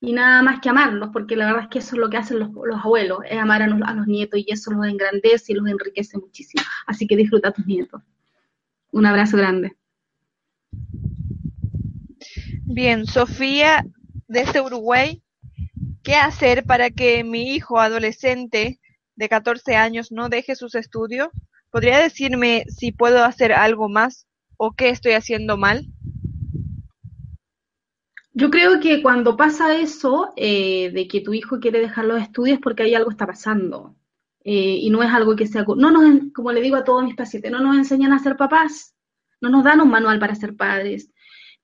Y nada más que amarlos, porque la verdad es que eso es lo que hacen los, los abuelos, es amar a, a, los nietos y eso los engrandece y los enriquece muchísimo. Así que disfruta a tus nietos. Un abrazo grande. Bien, Sofía, desde Uruguay, ¿qué hacer para que mi hijo adolescente de 14 años no deje sus estudios? ¿Podría decirme si puedo hacer algo más o qué estoy haciendo mal? Yo creo que cuando pasa eso, eh, de que tu hijo quiere dejar los estudios, porque ahí algo está pasando. Eh, y no es algo que sea... No nos, como le digo a todos mis pacientes, no nos enseñan a ser papás, no nos dan un manual para ser padres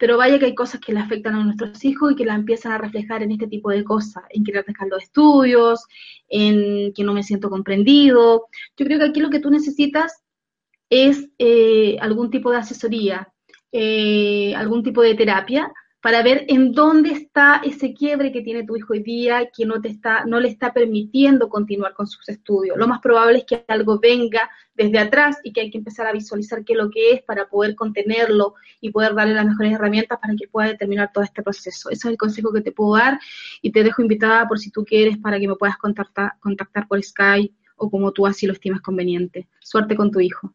pero vaya que hay cosas que le afectan a nuestros hijos y que la empiezan a reflejar en este tipo de cosas, en querer dejar los estudios, en que no me siento comprendido. Yo creo que aquí lo que tú necesitas es eh, algún tipo de asesoría, eh, algún tipo de terapia para ver en dónde está ese quiebre que tiene tu hijo hoy día, que no te está, no le está permitiendo continuar con sus estudios. Lo más probable es que algo venga desde atrás y que hay que empezar a visualizar qué es lo que es para poder contenerlo y poder darle las mejores herramientas para que pueda determinar todo este proceso. Ese es el consejo que te puedo dar y te dejo invitada por si tú quieres para que me puedas contactar, contactar por Skype o como tú así lo estimas conveniente. Suerte con tu hijo.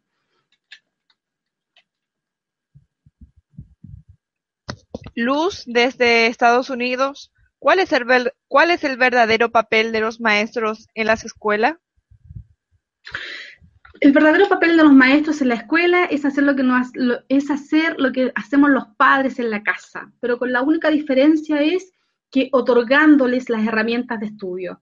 Luz desde Estados Unidos. ¿Cuál es, el ¿Cuál es el verdadero papel de los maestros en las escuelas? El verdadero papel de los maestros en la escuela es hacer lo que no, es hacer lo que hacemos los padres en la casa, pero con la única diferencia es que otorgándoles las herramientas de estudio.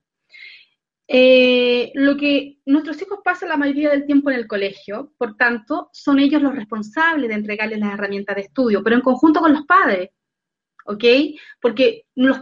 Eh, lo que nuestros hijos pasan la mayoría del tiempo en el colegio, por tanto, son ellos los responsables de entregarles las herramientas de estudio, pero en conjunto con los padres. ¿ok? Porque los,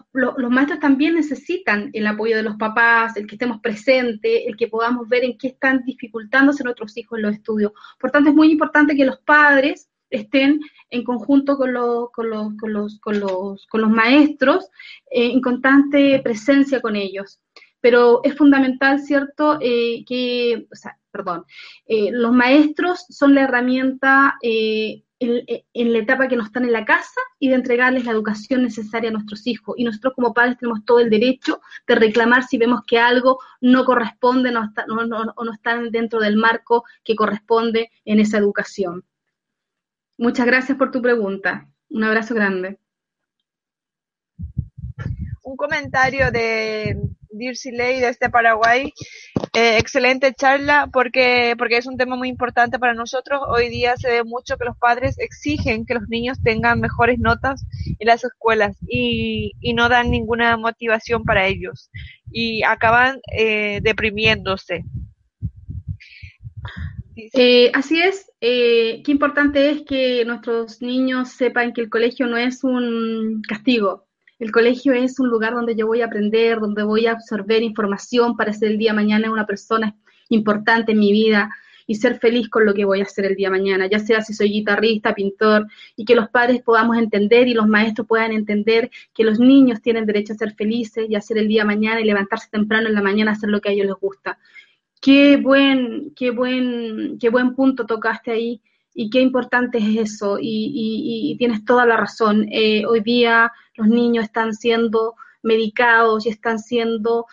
maestros también necesitan el apoyo de los papás, el que estemos presentes, el que podamos ver en qué están dificultándose nuestros hijos en los estudios. Por tanto, es muy importante que los padres estén en conjunto con los, con los, con los, con los, maestros, eh, en constante presencia con ellos. Pero es fundamental, ¿cierto?, eh, que, o sea, perdón, eh, los maestros son la herramienta en, la etapa que no están en la casa y de entregarles la educación necesaria a nuestros hijos. Y nosotros como padres tenemos todo el derecho de reclamar si vemos que algo no corresponde no está, no, o no está dentro del marco que corresponde en esa educación. Muchas gracias por tu pregunta. Un abrazo grande. Un comentario de De este Paraguay eh, excelente charla porque, porque es un tema muy importante para nosotros. Hoy día se ve mucho que los padres exigen que los niños tengan mejores notas en las escuelas y, y no dan ninguna motivación para ellos y acaban eh, deprimiéndose. Eh, así es, qué importante es que nuestros niños sepan que el colegio no es un castigo, el colegio es un lugar donde yo voy a aprender, donde voy a absorber información para ser el día de mañana una persona importante en mi vida y ser feliz con lo que voy a hacer el día de mañana, ya sea si soy guitarrista, pintor, y que los padres podamos entender y los maestros puedan entender que los niños tienen derecho a ser felices y hacer el día de mañana y levantarse temprano en la mañana a hacer lo que a ellos les gusta. Qué buen, qué buen, qué buen punto tocaste ahí y qué importante es eso, y, tienes toda la razón. Eh, hoy día los niños están siendo medicados y están siendo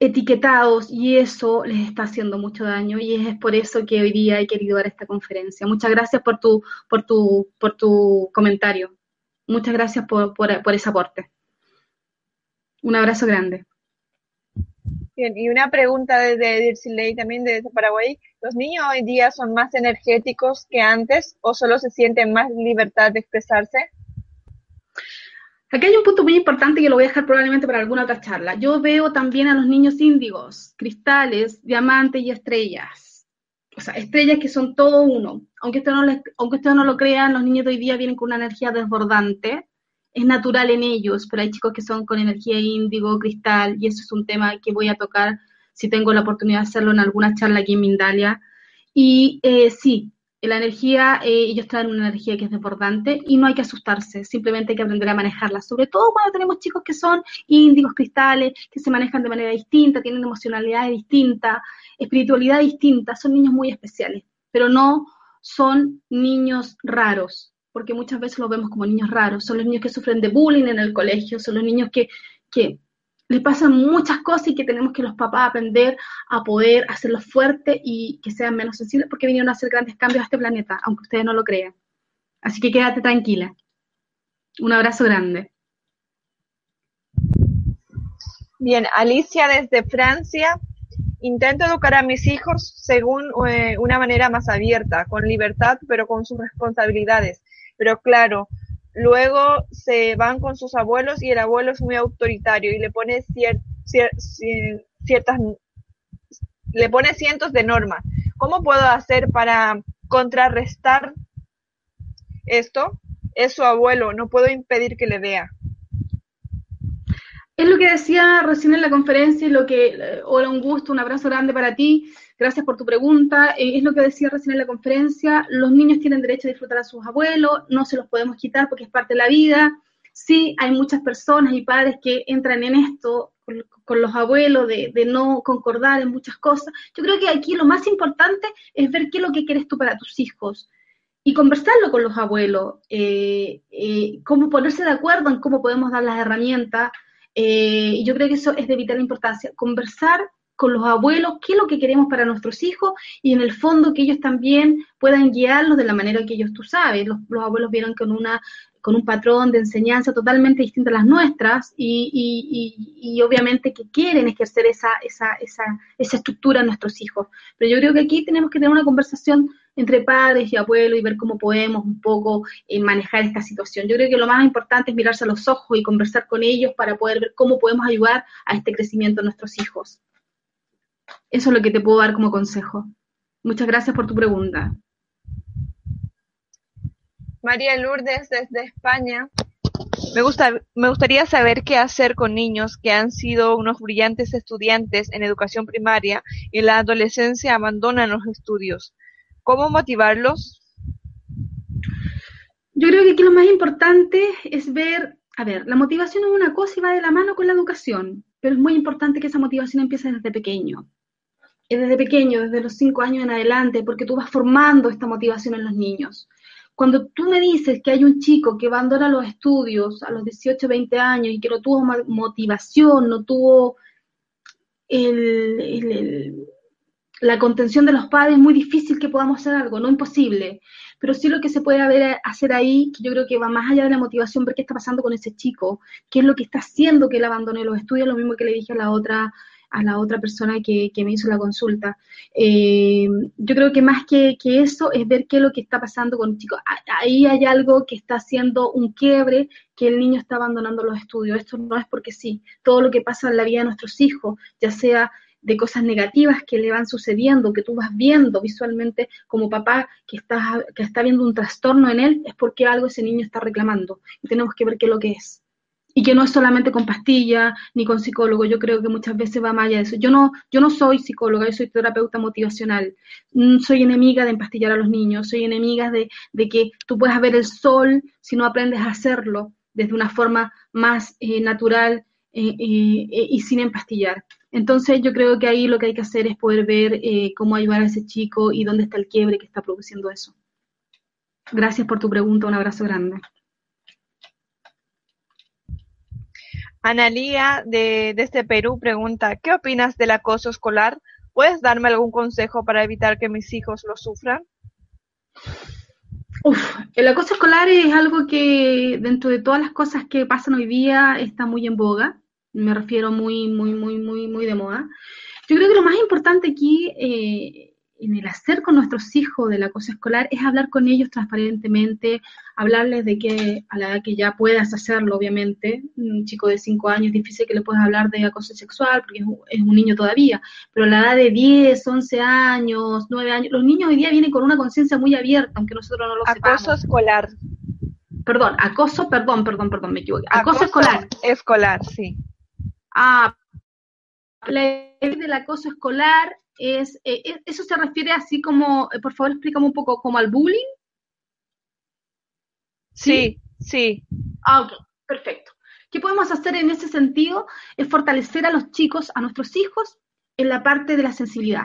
etiquetados y eso les está haciendo mucho daño y es por eso que hoy día he querido dar esta conferencia. Muchas gracias por tu, por tu, por tu comentario. Muchas gracias por, por, por ese aporte. Un abrazo grande. Y una pregunta desde Dircilei también desde Paraguay. ¿Los niños hoy día son más energéticos que antes o solo se sienten más libertad de expresarse? Aquí hay un punto muy importante que lo voy a dejar probablemente para alguna otra charla. Yo veo también a los niños índigos, cristales, diamantes y estrellas. O sea, estrellas que son todo uno. Aunque ustedes no, aunque ustedes no lo crean, los niños de hoy día vienen con una energía desbordante es natural en ellos, pero hay chicos que son con energía índigo, cristal, y eso es un tema que voy a tocar si tengo la oportunidad de hacerlo en alguna charla aquí en Mindalia. Y eh, sí, la energía, eh, ellos traen una energía que es desbordante y no hay que asustarse, simplemente hay que aprender a manejarla, sobre todo cuando tenemos chicos que son índigos, cristales, que se manejan de manera distinta, tienen emocionalidad distinta, espiritualidad distinta, son niños muy especiales pero no son niños raros, porque muchas veces los vemos como niños raros. Son los niños que sufren de bullying en el colegio, son los niños que, que les pasan muchas cosas y que tenemos que los papás aprender a poder hacerlos fuertes y que sean menos sensibles porque vinieron a hacer grandes cambios a este planeta, aunque ustedes no lo crean. Así que quédate tranquila. Un abrazo grande. Bien, Alicia desde Francia. Intento educar a mis hijos según eh, una manera más abierta, con libertad, pero con sus responsabilidades. Pero claro, luego se van con sus abuelos y el abuelo es muy autoritario y le pone ciertas le pone cientos de normas. ¿Cómo puedo hacer para contrarrestar esto? Es su abuelo, no puedo impedir que le vea. Es lo que decía recién en la conferencia y lo que, eh, hola, un gusto, un abrazo grande para ti, gracias por tu pregunta. Eh, es lo que decía recién en la conferencia, los niños tienen derecho a disfrutar a sus abuelos, no se los podemos quitar porque es parte de la vida. Sí, hay muchas personas y padres que entran en esto con, los abuelos, de, no concordar en muchas cosas. Yo creo que aquí lo más importante es ver qué es lo que quieres tú para tus hijos y conversarlo con los abuelos, eh, cómo ponerse de acuerdo en cómo podemos dar las herramientas eh, yo creo que eso es de vital importancia, conversar con los abuelos qué es lo que queremos para nuestros hijos y en el fondo que ellos también puedan guiarlos de la manera que ellos tú sabes. Los, abuelos vieron con una con un patrón de enseñanza totalmente distinto a las nuestras y, y, y, obviamente que quieren ejercer esa, esa, esa, esa estructura en nuestros hijos. Pero yo creo que aquí tenemos que tener una conversación entre padres y abuelos y ver cómo podemos un poco eh, manejar esta situación. Yo creo que lo más importante es mirarse a los ojos y conversar con ellos para poder ver cómo podemos ayudar a este crecimiento de nuestros hijos. Eso es lo que te puedo dar como consejo. Muchas gracias por tu pregunta. María Lourdes desde España. Me, gusta, me gustaría saber qué hacer con niños que han sido unos brillantes estudiantes en educación primaria y en la adolescencia abandonan los estudios. ¿Cómo motivarlos? Yo creo que aquí lo más importante es ver, a ver, la motivación es una cosa y va de la mano con la educación, pero es muy importante que esa motivación empiece desde pequeño. Desde pequeño, desde los cinco años en adelante, porque tú vas formando esta motivación en los niños. Cuando tú me dices que hay un chico que abandona los estudios a los 18, 20 años y que no tuvo motivación, no tuvo la contención de los padres es muy difícil que podamos hacer algo, no imposible, pero sí lo que se puede hacer ahí, que yo creo que va más allá de la motivación, ver qué está pasando con ese chico, qué es lo que está haciendo que él abandone los estudios, lo mismo que le dije a la otra a la otra persona que, me hizo la consulta. Eh, yo creo que más que, que, eso es ver qué es lo que está pasando con el chico. Ahí hay algo que está haciendo un quiebre, que el niño está abandonando los estudios. Esto no es porque sí. Todo lo que pasa en la vida de nuestros hijos, ya sea de cosas negativas que le van sucediendo, que tú vas viendo visualmente como papá que está, que está viendo un trastorno en él, es porque algo ese niño está reclamando y tenemos que ver qué es lo que es. Y que no es solamente con pastilla ni con psicólogo, yo creo que muchas veces va más allá de eso. Yo no, yo no soy psicóloga, yo soy terapeuta motivacional. Mm, soy enemiga de empastillar a los niños, soy enemiga de, de que tú puedas ver el sol si no aprendes a hacerlo desde una forma más eh, natural eh, eh, y sin empastillar. Entonces yo creo que ahí lo que hay que hacer es poder ver eh, cómo ayudar a ese chico y dónde está el quiebre que está produciendo eso. Gracias por tu pregunta, un abrazo grande. Analía de, desde Perú pregunta, ¿qué opinas del acoso escolar? ¿Puedes darme algún consejo para evitar que mis hijos lo sufran? Uf, el acoso escolar es algo que dentro de todas las cosas que pasan hoy día está muy en boga me refiero muy, muy, muy, muy, muy de moda. Yo creo que lo más importante aquí eh, en el hacer con nuestros hijos de la cosa escolar es hablar con ellos transparentemente, hablarles de que a la edad que ya puedas hacerlo, obviamente, un chico de 5 años es difícil que le puedas hablar de acoso sexual porque es un niño todavía, pero a la edad de 10, 11 años, 9 años, los niños hoy día vienen con una conciencia muy abierta, aunque nosotros no lo sepamos. Acoso escolar. Perdón, acoso, perdón, perdón, perdón, me equivoqué. acoso escolar. Escolar, sí. Ah, la ley del acoso escolar es, eh, eh, eso se refiere así como, eh, por favor explícame un poco, como al bullying. Sí, sí. Ah, ok, perfecto. ¿Qué podemos hacer en ese sentido? Es fortalecer a los chicos, a nuestros hijos, en la parte de la sensibilidad.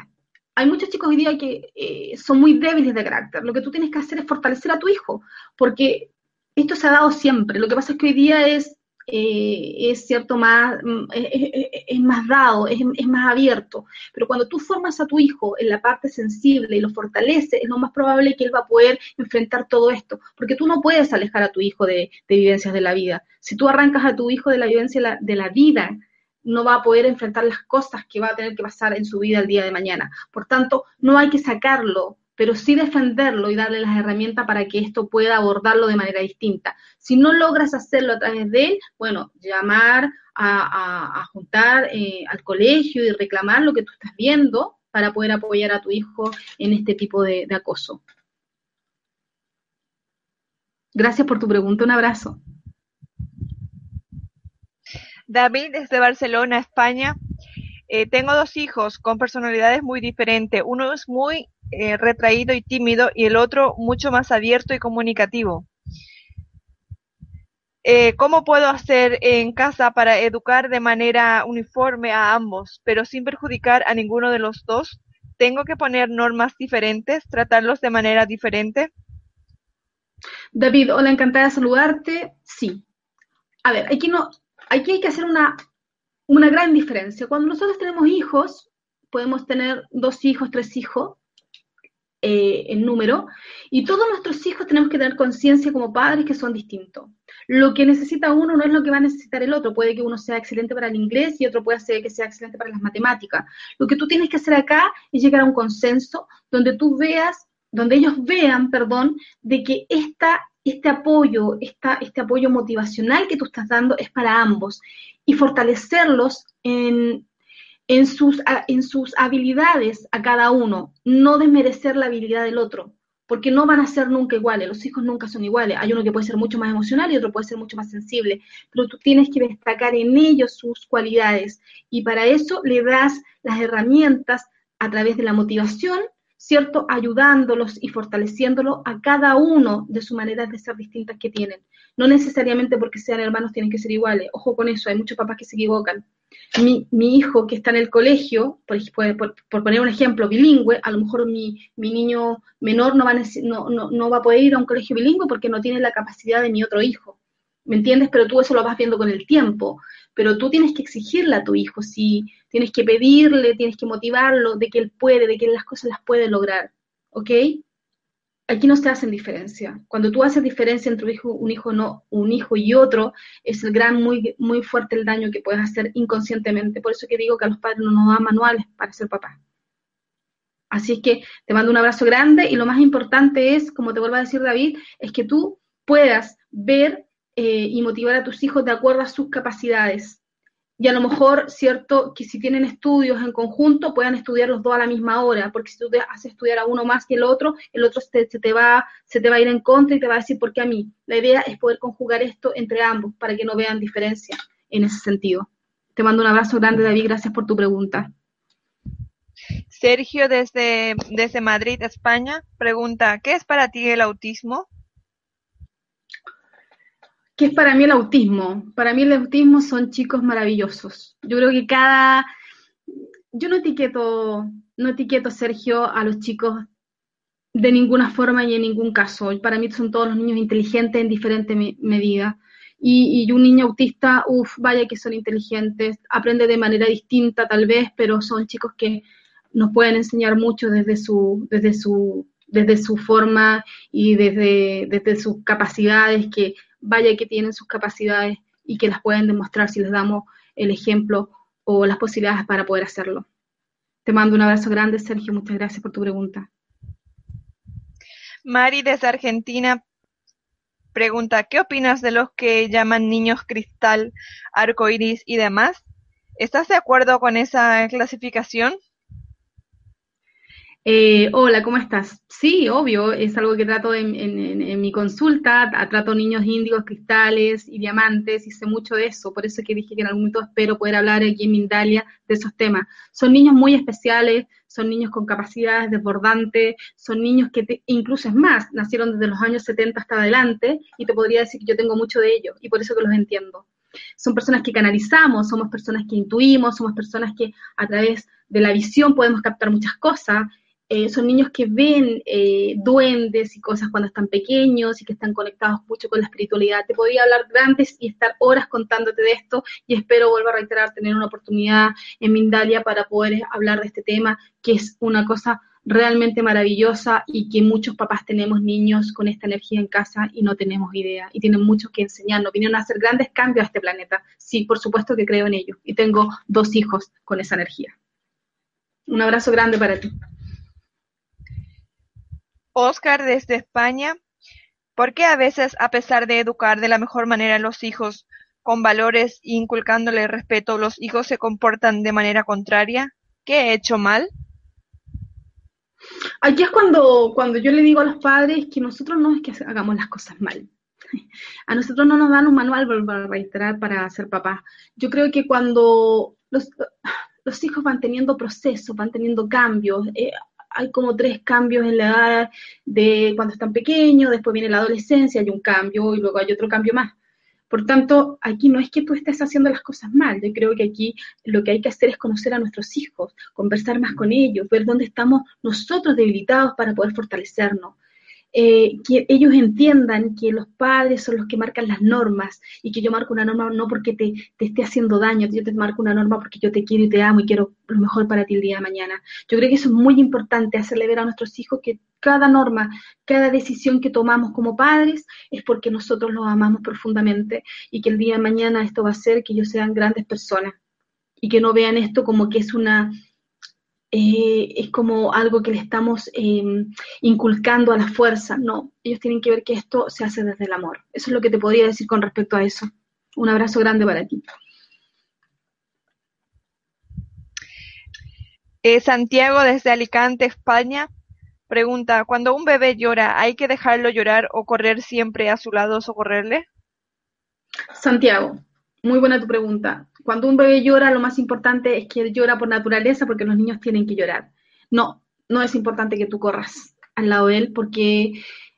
hay muchos chicos hoy día que eh, son muy débiles de carácter. Lo que tú tienes que hacer es fortalecer a tu hijo, porque esto se ha dado siempre. Lo que pasa es que hoy día es, eh, es cierto, más, mm, es, más dado, es, más abierto. Pero cuando tú formas a tu hijo en la parte sensible y lo fortaleces, es lo más probable que él va a poder enfrentar todo esto. Porque tú no puedes alejar a tu hijo de, vivencias de la vida. Si tú arrancas a tu hijo de la vivencia de la vida, no va a poder enfrentar las cosas que va a tener que pasar en su vida el día de mañana. Por tanto, no hay que sacarlo, pero sí defenderlo y darle las herramientas para que esto pueda abordarlo de manera distinta. Si no logras hacerlo a través de él, bueno, llamar a, juntar eh, al colegio y reclamar lo que tú estás viendo para poder apoyar a tu hijo en este tipo de acoso. Gracias por tu pregunta. Un abrazo. David desde Barcelona, España. Eh, tengo dos hijos con personalidades muy diferentes. Uno es muy eh, retraído y tímido y el otro mucho más abierto y comunicativo. Eh, ¿Cómo puedo hacer en casa para educar de manera uniforme a ambos, pero sin perjudicar a ninguno de los dos? ¿Tengo que poner normas diferentes, tratarlos de manera diferente? David, hola, encantada de saludarte. Sí. A ver, aquí no, aquí hay que hacer una, una gran diferencia. Cuando nosotros tenemos hijos, podemos tener dos hijos, tres hijos, eh, en número, y todos nuestros hijos tenemos que tener conciencia como padres que son distintos. Lo que necesita uno no es lo que va a necesitar el otro. Puede que uno sea excelente para el inglés y otro puede ser que sea excelente para las matemáticas. Lo que tú tienes que hacer acá es llegar a un consenso donde tú veas, donde ellos vean, perdón, de que esta este apoyo, este apoyo motivacional que tú estás dando es para ambos y fortalecerlos en, en, sus, en sus habilidades a cada uno, no desmerecer la habilidad del otro, porque no van a ser nunca iguales, los hijos nunca son iguales, hay uno que puede ser mucho más emocional y otro puede ser mucho más sensible, pero tú tienes que destacar en ellos sus cualidades y para eso le das las herramientas a través de la motivación ¿cierto? Ayudándolos y fortaleciéndolos a cada uno de sus maneras de ser distintas que tienen. No necesariamente porque sean hermanos tienen que ser iguales. Ojo con eso, hay muchos papás que se equivocan. Mi, hijo que está en el colegio, por, poner un ejemplo, bilingüe, a lo mejor mi, niño menor no va, no, no va a poder ir a un colegio bilingüe porque no tiene la capacidad de mi otro hijo. ¿Me entiendes? Pero tú eso lo vas viendo con el tiempo. Pero tú tienes que exigirle a tu hijo, si tienes que pedirle, tienes que motivarlo de que él puede, de que las cosas las puede lograr. ¿Ok? Aquí no se hacen diferencia. Cuando tú haces diferencia entre un hijo, un hijo, no, un hijo y otro, es el gran, muy, muy fuerte el daño que puedes hacer inconscientemente. Por eso que digo que a los padres no nos dan manuales para ser papás. Así es que te mando un abrazo grande y lo más importante es, como te vuelvo a decir David, es que tú puedas ver eh, y motivar a tus hijos de acuerdo a sus capacidades. Y a lo mejor, cierto, que si tienen estudios en conjunto, puedan estudiar los dos a la misma hora, porque si tú te haces estudiar a uno más que el otro, el otro se, te va, se te va a ir en contra y te va a decir, ¿por qué a mí? La idea es poder conjugar esto entre ambos para que no vean diferencia en ese sentido. Te mando un abrazo grande, David, gracias por tu pregunta. Sergio, desde, desde Madrid, España, pregunta, ¿qué es para ti el autismo? ¿Qué es para mí el autismo? Para mí el autismo son chicos maravillosos. Yo creo que cada... Yo no etiqueto, no etiqueto, Sergio, a los chicos de ninguna forma y en ningún caso. Para mí son todos los niños inteligentes en diferente medida. Y, y, un niño autista, uff, vaya que son inteligentes, aprende de manera distinta tal vez, pero son chicos que nos pueden enseñar mucho desde su, desde su, desde su forma y desde, desde sus capacidades que vaya que tienen sus capacidades y que las pueden demostrar si les damos el ejemplo o las posibilidades para poder hacerlo. Te mando un abrazo grande, Sergio. Muchas gracias por tu pregunta. Mari desde Argentina pregunta, ¿qué opinas de los que llaman niños cristal, arcoiris y demás? ¿Estás de acuerdo con esa clasificación? Eh, hola, ¿cómo estás? Sí, obvio, es algo que trato en, mi consulta, trato niños índigos, cristales y diamantes, sé mucho de eso, por eso que dije que en algún momento espero poder hablar aquí en Mindalia de esos temas. Son niños muy especiales, son niños con capacidades desbordantes, son niños que incluso es más, nacieron desde los años 70 hasta adelante, y te podría decir que yo tengo mucho de ellos, y por eso que los entiendo. son personas que canalizamos, somos personas que intuimos, somos personas que a través de la visión podemos captar muchas cosas. Eh, son niños que ven eh, duendes y cosas cuando están pequeños y que están conectados mucho con la espiritualidad. Te podría hablar grandes y estar horas contándote de esto y espero, vuelvo a reiterar, tener una oportunidad en Mindalia para poder hablar de este tema, que es una cosa realmente maravillosa y que muchos papás tenemos niños con esta energía en casa y no tenemos idea y tienen mucho que enseñarnos. Vinieron a hacer grandes cambios a este planeta. Sí, por supuesto que creo en ello y tengo dos hijos con esa energía. Un abrazo grande para ti. Oscar desde España. ¿Por qué a veces, a pesar de educar de la mejor manera a los hijos con valores e inculcándole respeto, los hijos se comportan de manera contraria? ¿Qué he hecho mal? Aquí es cuando, cuando yo le digo a los padres que nosotros no es que hagamos las cosas mal. A nosotros no nos dan un manual para reiterar para ser papá. Yo creo que cuando los, los hijos van teniendo procesos, van teniendo cambios, eh, hay como tres cambios en la edad de cuando están pequeños, después viene la adolescencia, hay un cambio y luego hay otro cambio más. Por tanto, aquí no es que tú estés haciendo las cosas mal, yo creo que aquí lo que hay que hacer es conocer a nuestros hijos, conversar más con ellos, ver dónde estamos nosotros debilitados para poder fortalecernos. Eh, que ellos entiendan que los padres son los que marcan las normas y que yo marco una norma no porque te, te, esté haciendo daño, yo te marco una norma porque yo te quiero y te amo y quiero lo mejor para ti el día de mañana. Yo creo que eso es muy importante, hacerle ver a nuestros hijos que cada norma, cada decisión que tomamos como padres es porque nosotros los amamos profundamente y que el día de mañana esto va a hacer que ellos sean grandes personas y que no vean esto como que es una eh, es como algo que le estamos em, inculcando a la fuerza. No, ellos tienen que ver que esto se hace desde el amor. Eso es lo que te podría decir con respecto a eso. Un abrazo grande para ti. Eh, Santiago desde Alicante, España, pregunta, cuando un bebé llora, ¿hay que dejarlo llorar o correr siempre a su lado o socorrerle? Santiago, muy buena tu pregunta. Cuando un bebé llora, lo más importante es que llora por naturaleza porque los niños tienen que llorar. No, no es importante que tú corras al lado de él porque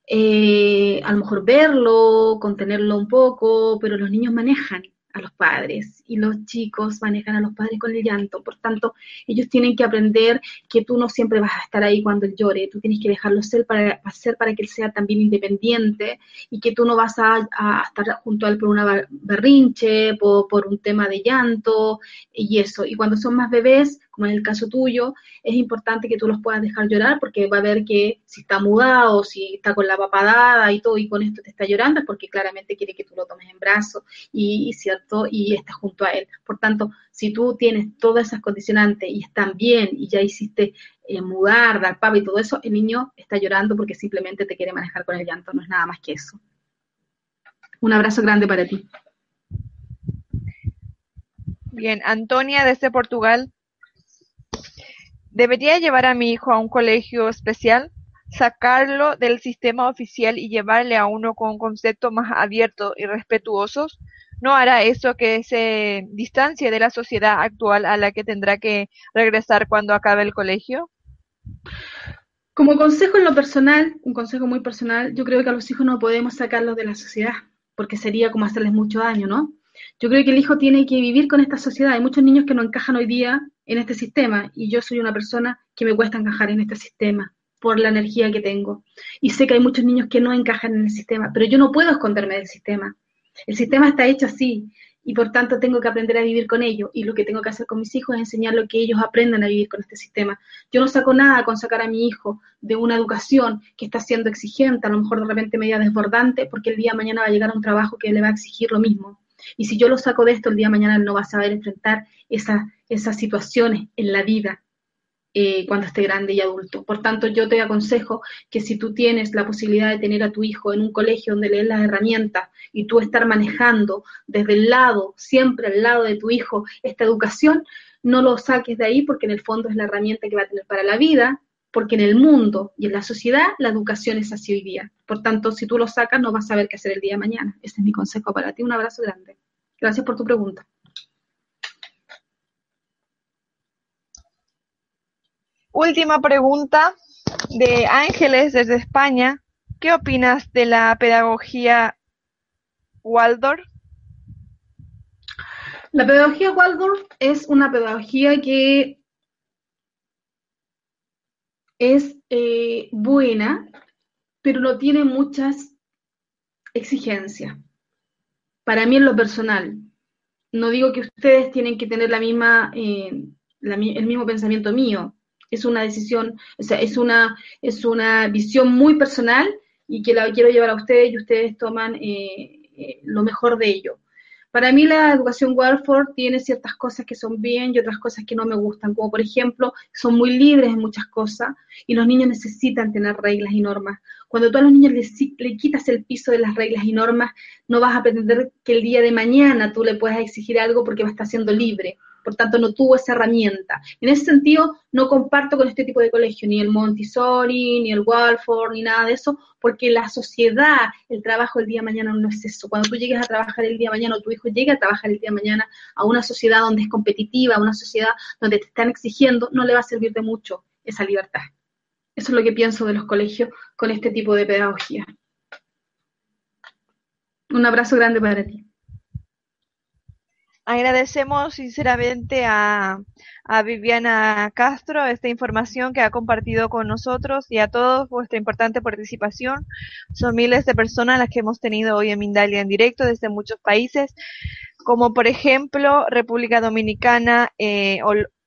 eh, a lo mejor verlo, contenerlo un poco, pero los niños manejan a los padres y los chicos manejan a los padres con el llanto. Por tanto, ellos tienen que aprender que tú no siempre vas a estar ahí cuando él llore, tú tienes que dejarlo ser para, hacer para que él sea también independiente y que tú no vas a, estar junto a él por una berrinche, por, por un tema de llanto y eso. Y cuando son más bebés, como en el caso tuyo, es importante que tú los puedas dejar llorar porque va a ver que si está mudado, si está con la papadada y todo y con esto te está llorando es porque claramente quiere que tú lo tomes en brazos y, cierto y estás junto a él. Por tanto, si tú tienes todas esas condicionantes y están bien y ya hiciste eh, mudar, dar papa y todo eso, el niño está llorando porque simplemente te quiere manejar con el llanto, no es nada más que eso. Un abrazo grande para ti. Bien, Antonia desde Portugal ¿Debería llevar a mi hijo a un colegio especial, sacarlo del sistema oficial y llevarle a uno con conceptos más abiertos y respetuosos? ¿No hará eso que se distancie de la sociedad actual a la que tendrá que regresar cuando acabe el colegio? Como consejo en lo personal, un consejo muy personal, yo creo que a los hijos no podemos sacarlos de la sociedad, porque sería como hacerles mucho daño, ¿no? Yo creo que el hijo tiene que vivir con esta sociedad. Hay muchos niños que no encajan hoy día en este sistema y yo soy una persona que me cuesta encajar en este sistema por la energía que tengo. Y sé que hay muchos niños que no encajan en el sistema, pero yo no puedo esconderme del sistema. El sistema está hecho así y por tanto tengo que aprender a vivir con ello y lo que tengo que hacer con mis hijos es enseñarlo que ellos aprendan a vivir con este sistema. Yo no saco nada con sacar a mi hijo de una educación que está siendo exigente, a lo mejor de repente media desbordante, porque el día de mañana va a llegar a un trabajo que le va a exigir lo mismo. Y si yo lo saco de esto, el día de mañana no va a saber enfrentar esas situaciones en la vida eh, cuando esté grande y adulto. Por tanto, yo te aconsejo que si tú tienes la posibilidad de tener a tu hijo en un colegio donde le las herramientas y tú estar manejando desde el lado, siempre al lado de tu hijo, esta educación, no lo saques de ahí porque en el fondo es la herramienta que va a tener para la vida, porque en el mundo y en la sociedad la educación es así hoy día. Por tanto, si tú lo sacas, no vas a saber qué hacer el día de mañana. Ese es mi consejo para ti. Un abrazo grande. Gracias por tu pregunta. Última pregunta de Ángeles desde España. ¿Qué opinas de la pedagogía Waldorf? La pedagogía Waldorf es una pedagogía que es eh, buena, pero no tiene muchas exigencias. Para mí en lo personal, no digo que ustedes tienen que tener la misma, eh, el mismo pensamiento mío. Es una decisión, o sea, es una, es una visión muy personal y que la quiero llevar a ustedes y ustedes toman eh, lo mejor de ello. Para mí la educación Warford tiene ciertas cosas que son bien y otras cosas que no me gustan, como por ejemplo, son muy libres en muchas cosas y los niños necesitan tener reglas y normas. Cuando tú a los niños le, quitas el piso de las reglas y normas, no vas a pretender que el día de mañana tú le puedas exigir algo porque va a estar siendo libre por tanto no tuvo esa herramienta. En ese sentido, no comparto con este tipo de colegio, ni el Montessori, ni el Walford, ni nada de eso, porque la sociedad, el trabajo el día de mañana no es eso. Cuando tú llegues a trabajar el día de mañana o tu hijo llegue a trabajar el día de mañana a una sociedad donde es competitiva, a una sociedad donde te están exigiendo, no le va a servir de mucho esa libertad. Eso es lo que pienso de los colegios con este tipo de pedagogía. Un abrazo grande para ti. Agradecemos sinceramente a, Viviana Castro esta información que ha compartido con nosotros y a todos vuestra importante participación. Son miles de personas las que hemos tenido hoy en Mindalia en directo desde muchos países, como por ejemplo República Dominicana, eh,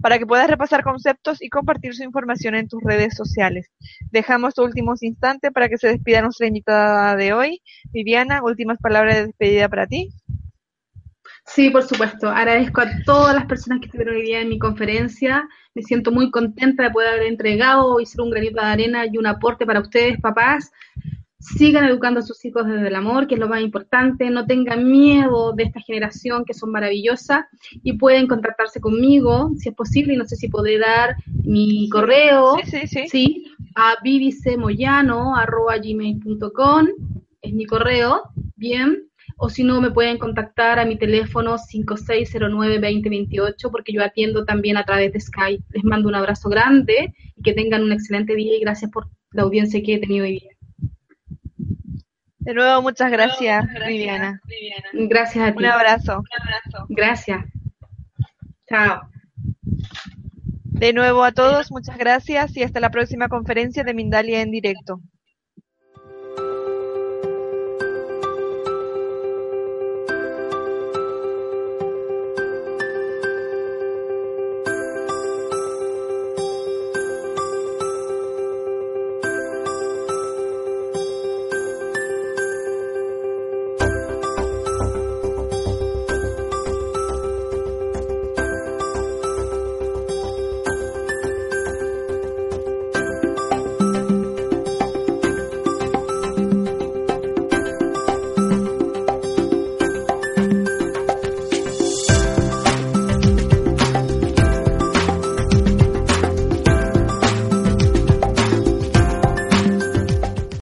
Para que puedas repasar conceptos y compartir su información en tus redes sociales. Dejamos tu últimos instantes para que se despida nuestra invitada de hoy. Viviana, últimas palabras de despedida para ti. Sí, por supuesto. Agradezco a todas las personas que estuvieron hoy día en mi conferencia. Me siento muy contenta de poder haber entregado y ser un granito de arena y un aporte para ustedes, papás sigan educando a sus hijos desde el amor, que es lo más importante, no tengan miedo de esta generación que son maravillosas y pueden contactarse conmigo, si es posible, y no sé si podré dar mi correo, sí, sí, sí. a vivicemoyano.gmail.com, es mi correo, bien, o si no me pueden contactar a mi teléfono 5609-2028 porque yo atiendo también a través de Skype. Les mando un abrazo grande y que tengan un excelente día y gracias por la audiencia que he tenido hoy día. De nuevo, muchas gracias, Viviana. Gracias a ti. Un abrazo. Un abrazo. Gracias. Chao. De nuevo a todos, muchas gracias y hasta la próxima conferencia de Mindalia en directo.